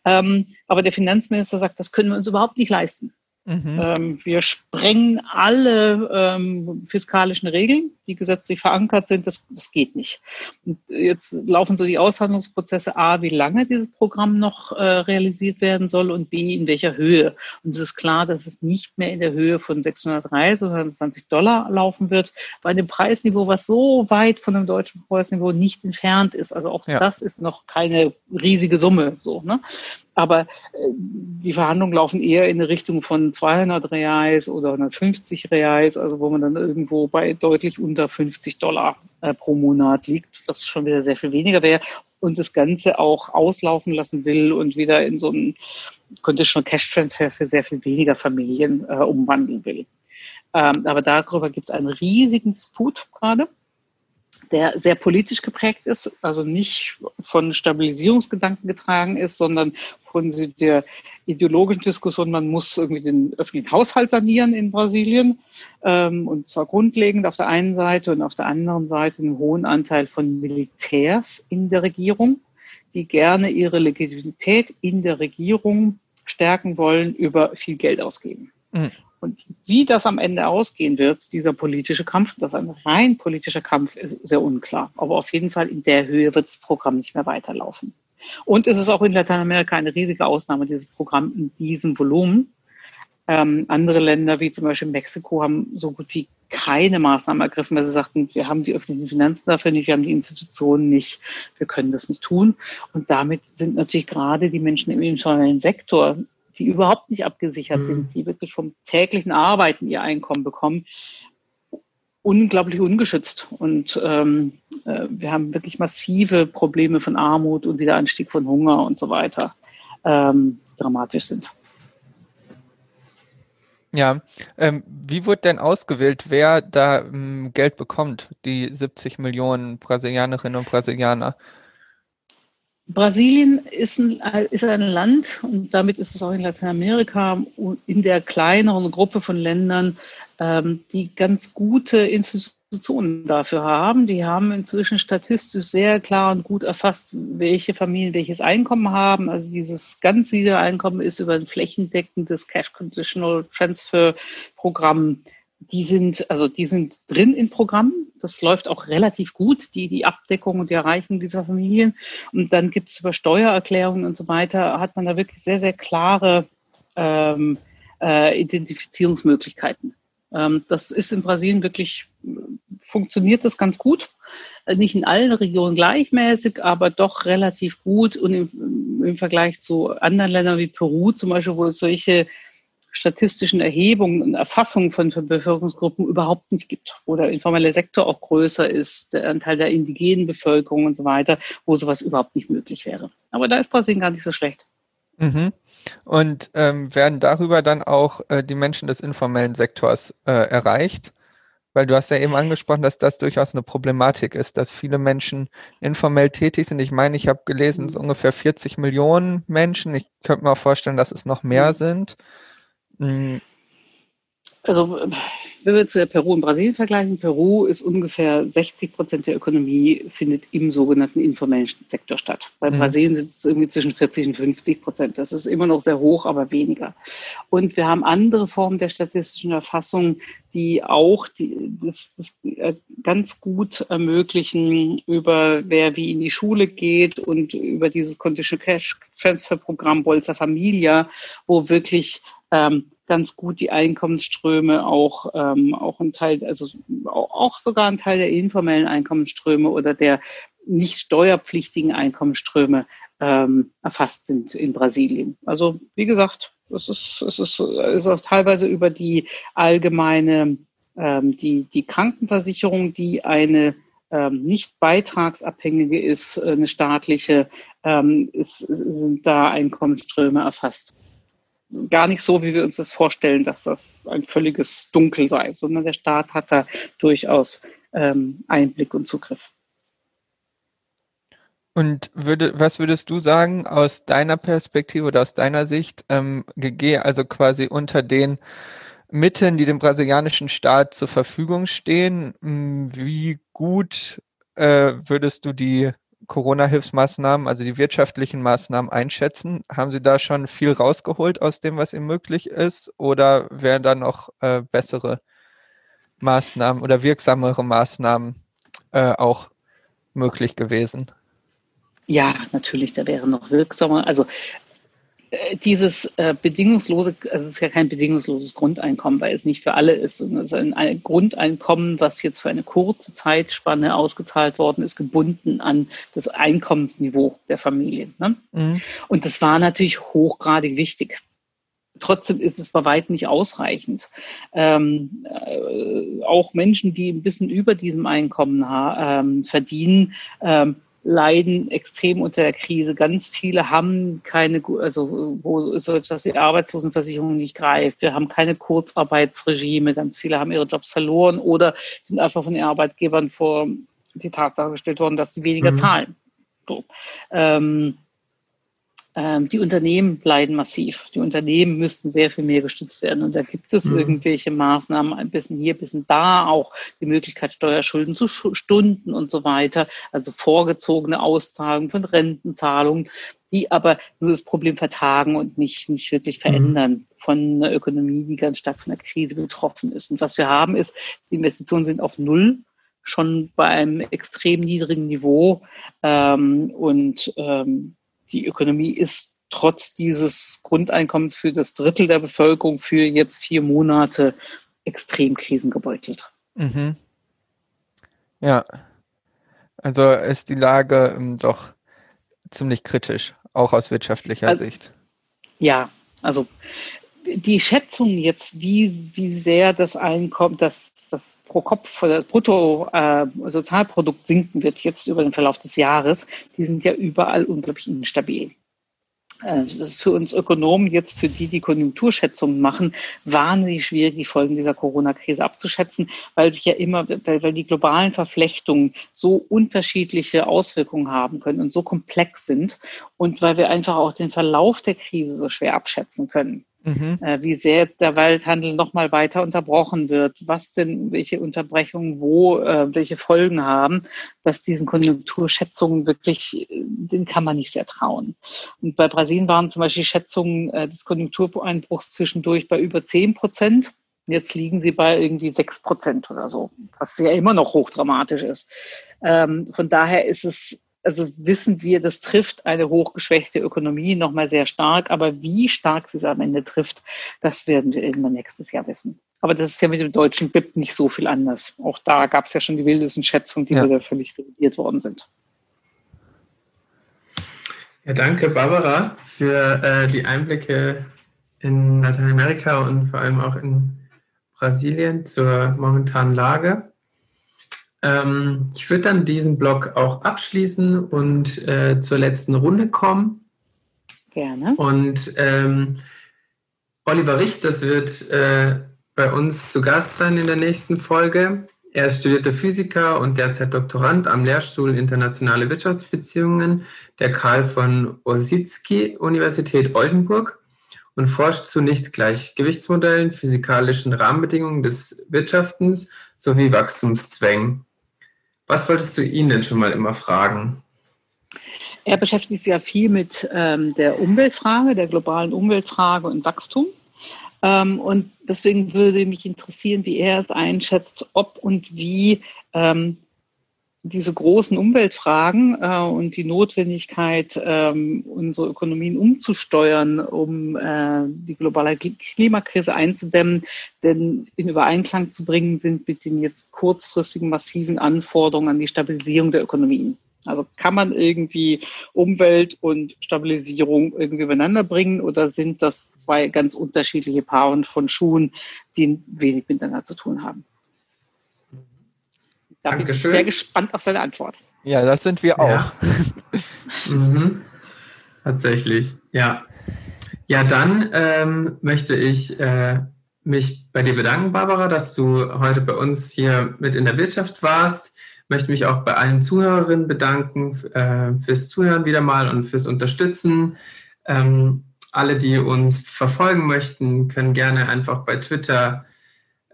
Ähm, aber der Finanzminister sagt, das können wir uns überhaupt nicht leisten. Mhm. Ähm, wir sprengen alle ähm, fiskalischen Regeln, die gesetzlich verankert sind. Das, das geht nicht. Und jetzt laufen so die Aushandlungsprozesse A, wie lange dieses Programm noch äh, realisiert werden soll und B, in welcher Höhe. Und es ist klar, dass es nicht mehr in der Höhe von 603, sondern 20 Dollar laufen wird, bei einem Preisniveau, was so weit von dem deutschen Preisniveau nicht entfernt ist. Also auch ja. das ist noch keine riesige Summe. So, ne? Aber äh, die Verhandlungen laufen eher in eine Richtung von 200 Reais oder 150 Reais, also wo man dann irgendwo bei deutlich unter 50 Dollar äh, pro Monat liegt, was schon wieder sehr viel weniger wäre und das Ganze auch auslaufen lassen will und wieder in so einen Conditional Cash Transfer für sehr viel weniger Familien äh, umwandeln will. Ähm, aber darüber gibt es einen riesigen Disput gerade der sehr politisch geprägt ist, also nicht von Stabilisierungsgedanken getragen ist, sondern von der ideologischen Diskussion, man muss irgendwie den öffentlichen Haushalt sanieren in Brasilien, ähm, und zwar grundlegend auf der einen Seite und auf der anderen Seite einen hohen Anteil von Militärs in der Regierung, die gerne ihre Legitimität in der Regierung stärken wollen, über viel Geld ausgeben. Und wie das am Ende ausgehen wird, dieser politische Kampf, das ist ein rein politischer Kampf, ist sehr unklar. Aber auf jeden Fall in der Höhe wird das Programm nicht mehr weiterlaufen. Und es ist auch in Lateinamerika eine riesige Ausnahme, dieses Programm in diesem Volumen. Ähm, andere Länder, wie zum Beispiel Mexiko, haben so gut wie keine Maßnahmen ergriffen, weil sie sagten, wir haben die öffentlichen Finanzen dafür nicht, wir haben die Institutionen nicht, wir können das nicht tun. Und damit sind natürlich gerade die Menschen im informellen Sektor die überhaupt nicht abgesichert mhm. sind, die wirklich vom täglichen Arbeiten ihr Einkommen bekommen, unglaublich ungeschützt. Und ähm, äh, wir haben wirklich massive Probleme von Armut und wieder Anstieg von Hunger und so weiter, ähm, dramatisch sind. Ja, ähm, wie wird denn ausgewählt, wer da ähm, Geld bekommt, die 70 Millionen Brasilianerinnen und Brasilianer? Brasilien ist ein, ist ein Land und damit ist es auch in Lateinamerika in der kleineren Gruppe von Ländern, ähm, die ganz gute Institutionen dafür haben. Die haben inzwischen statistisch sehr klar und gut erfasst, welche Familien welches Einkommen haben. Also dieses ganz niedrige Einkommen ist über ein flächendeckendes Cash Conditional Transfer Programm die sind, also die sind drin in Programmen. Das läuft auch relativ gut, die, die Abdeckung und die Erreichung dieser Familien. Und dann gibt es über Steuererklärungen und so weiter, hat man da wirklich sehr, sehr klare ähm, äh, Identifizierungsmöglichkeiten. Ähm, das ist in Brasilien wirklich, funktioniert das ganz gut. Äh, nicht in allen Regionen gleichmäßig, aber doch relativ gut. Und im, im Vergleich zu anderen Ländern wie Peru zum Beispiel, wo es solche statistischen Erhebungen und Erfassungen von, von Bevölkerungsgruppen überhaupt nicht gibt, wo der informelle Sektor auch größer ist, der Anteil der indigenen Bevölkerung und so weiter, wo sowas überhaupt nicht möglich wäre. Aber da ist Brasilien gar nicht so schlecht. Mhm. Und ähm, werden darüber dann auch äh, die Menschen des informellen Sektors äh, erreicht? Weil du hast ja eben angesprochen, dass das durchaus eine Problematik ist, dass viele Menschen informell tätig sind. Ich meine, ich habe gelesen, es sind ungefähr 40 Millionen Menschen. Ich könnte mir auch vorstellen, dass es noch mehr mhm. sind. Mhm. Also, wenn wir zu Peru und Brasilien vergleichen, Peru ist ungefähr 60 Prozent der Ökonomie findet im sogenannten informellen Sektor statt. Bei mhm. Brasilien sind es irgendwie zwischen 40 und 50 Prozent. Das ist immer noch sehr hoch, aber weniger. Und wir haben andere Formen der statistischen Erfassung, die auch die, das, das äh, ganz gut ermöglichen, über wer wie in die Schule geht und über dieses Conditional Cash Transfer Programm Bolsa Familia, wo wirklich ähm, ganz gut die Einkommensströme auch, ähm, auch ein Teil, also auch sogar ein Teil der informellen Einkommensströme oder der nicht steuerpflichtigen Einkommensströme ähm, erfasst sind in Brasilien. Also wie gesagt, es ist, es ist, es ist auch teilweise über die allgemeine, ähm, die, die Krankenversicherung, die eine ähm, nicht beitragsabhängige ist, eine staatliche, ähm, ist, sind da Einkommensströme erfasst gar nicht so, wie wir uns das vorstellen, dass das ein völliges Dunkel sei, sondern der Staat hat da durchaus ähm, Einblick und Zugriff. Und würde, was würdest du sagen aus deiner Perspektive oder aus deiner Sicht, ähm, also quasi unter den Mitteln, die dem brasilianischen Staat zur Verfügung stehen, wie gut äh, würdest du die Corona-Hilfsmaßnahmen, also die wirtschaftlichen Maßnahmen einschätzen? Haben Sie da schon viel rausgeholt aus dem, was Ihnen möglich ist? Oder wären da noch äh, bessere Maßnahmen oder wirksamere Maßnahmen äh, auch möglich gewesen? Ja, natürlich, da wäre noch wirksamer. Also dieses äh, bedingungslose, also es ist ja kein bedingungsloses Grundeinkommen, weil es nicht für alle ist, sondern es ist ein, ein, Grundeinkommen, was jetzt für eine kurze Zeitspanne ausgezahlt worden ist, gebunden an das Einkommensniveau der Familien. Ne? Mhm. Und das war natürlich hochgradig wichtig. Trotzdem ist es bei weitem nicht ausreichend. Ähm, äh, auch Menschen, die ein bisschen über diesem Einkommen ähm, verdienen, ähm, leiden extrem unter der Krise. Ganz viele haben keine, also wo so etwas wie Arbeitslosenversicherung nicht greift. Wir haben keine Kurzarbeitsregime. Ganz viele haben ihre Jobs verloren oder sind einfach von den Arbeitgebern vor die Tatsache gestellt worden, dass sie weniger mhm. zahlen. So. Ähm, ähm, die Unternehmen leiden massiv. Die Unternehmen müssten sehr viel mehr gestützt werden. Und da gibt es mhm. irgendwelche Maßnahmen, ein bisschen hier, ein bisschen da, auch die Möglichkeit, Steuerschulden zu stunden und so weiter. Also vorgezogene Auszahlungen von Rentenzahlungen, die aber nur das Problem vertagen und nicht, nicht wirklich mhm. verändern mhm. von einer Ökonomie, die ganz stark von der Krise betroffen ist. Und was wir haben ist, die Investitionen sind auf Null schon bei einem extrem niedrigen Niveau. Ähm, und ähm, die Ökonomie ist trotz dieses Grundeinkommens für das Drittel der Bevölkerung für jetzt vier Monate extrem krisengebeutelt. Mhm. Ja, also ist die Lage ähm, doch ziemlich kritisch, auch aus wirtschaftlicher also, Sicht. Ja, also die Schätzung jetzt, wie, wie sehr das Einkommen, das, das pro Kopf, das Bruttosozialprodukt äh, sinken wird jetzt über den Verlauf des Jahres, die sind ja überall unglaublich instabil. Äh, das ist für uns Ökonomen jetzt, für die, die Konjunkturschätzungen machen, wahnsinnig schwierig, die Folgen dieser Corona-Krise abzuschätzen, weil sich ja immer, weil, weil die globalen Verflechtungen so unterschiedliche Auswirkungen haben können und so komplex sind und weil wir einfach auch den Verlauf der Krise so schwer abschätzen können mhm. äh, wie sehr jetzt der Waldhandel nochmal weiter unterbrochen wird, was denn, welche Unterbrechungen wo, äh, welche Folgen haben, dass diesen Konjunkturschätzungen wirklich, äh, den kann man nicht sehr trauen. Und bei Brasilien waren zum Beispiel Schätzungen äh, des Konjunktureinbruchs zwischendurch bei über zehn Prozent. Jetzt liegen sie bei irgendwie sechs Prozent oder so, was ja immer noch hochdramatisch ist. Ähm, von daher ist es also wissen wir, das trifft eine hochgeschwächte Ökonomie nochmal sehr stark. Aber wie stark sie es am Ende trifft, das werden wir irgendwann nächstes Jahr wissen. Aber das ist ja mit dem deutschen BIP nicht so viel anders. Auch da gab es ja schon die wildesten Schätzungen, die ja. wieder völlig revidiert worden sind. Ja, danke, Barbara, für äh, die Einblicke in Lateinamerika und vor allem auch in Brasilien zur momentanen Lage. Ähm, ich würde dann diesen Blog auch abschließen und äh, zur letzten Runde kommen. Gerne. Und ähm, Oliver Richt, das wird äh, bei uns zu Gast sein in der nächsten Folge. Er ist studierter Physiker und derzeit Doktorand am Lehrstuhl Internationale Wirtschaftsbeziehungen der Karl von Ossietzky Universität Oldenburg und forscht zu Nichtgleichgewichtsmodellen, physikalischen Rahmenbedingungen des Wirtschaftens sowie Wachstumszwängen. Was wolltest du ihn denn schon mal immer fragen? Er beschäftigt sich ja viel mit ähm, der Umweltfrage, der globalen Umweltfrage und Wachstum. Ähm, und deswegen würde mich interessieren, wie er es einschätzt, ob und wie ähm, diese großen Umweltfragen äh, und die Notwendigkeit, ähm, unsere Ökonomien umzusteuern, um äh, die globale Klimakrise einzudämmen, denn in Übereinklang zu bringen sind mit den jetzt kurzfristigen massiven Anforderungen an die Stabilisierung der Ökonomien. Also kann man irgendwie Umwelt und Stabilisierung irgendwie übereinander bringen oder sind das zwei ganz unterschiedliche Paaren von Schuhen, die wenig miteinander zu tun haben? Da Dankeschön. bin ich sehr gespannt auf seine Antwort. Ja, das sind wir auch. Ja. mhm. Tatsächlich, ja. Ja, dann ähm, möchte ich äh, mich bei dir bedanken, Barbara, dass du heute bei uns hier mit in der Wirtschaft warst. Ich möchte mich auch bei allen Zuhörerinnen bedanken äh, fürs Zuhören wieder mal und fürs Unterstützen. Ähm, alle, die uns verfolgen möchten, können gerne einfach bei Twitter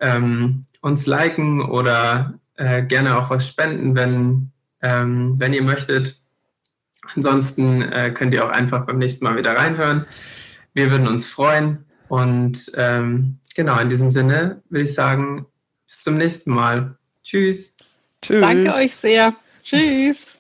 ähm, uns liken oder äh, gerne auch was spenden, wenn, ähm, wenn ihr möchtet. Ansonsten äh, könnt ihr auch einfach beim nächsten Mal wieder reinhören. Wir würden uns freuen. Und ähm, genau, in diesem Sinne würde ich sagen, bis zum nächsten Mal. Tschüss. Tschüss. Danke euch sehr. Tschüss.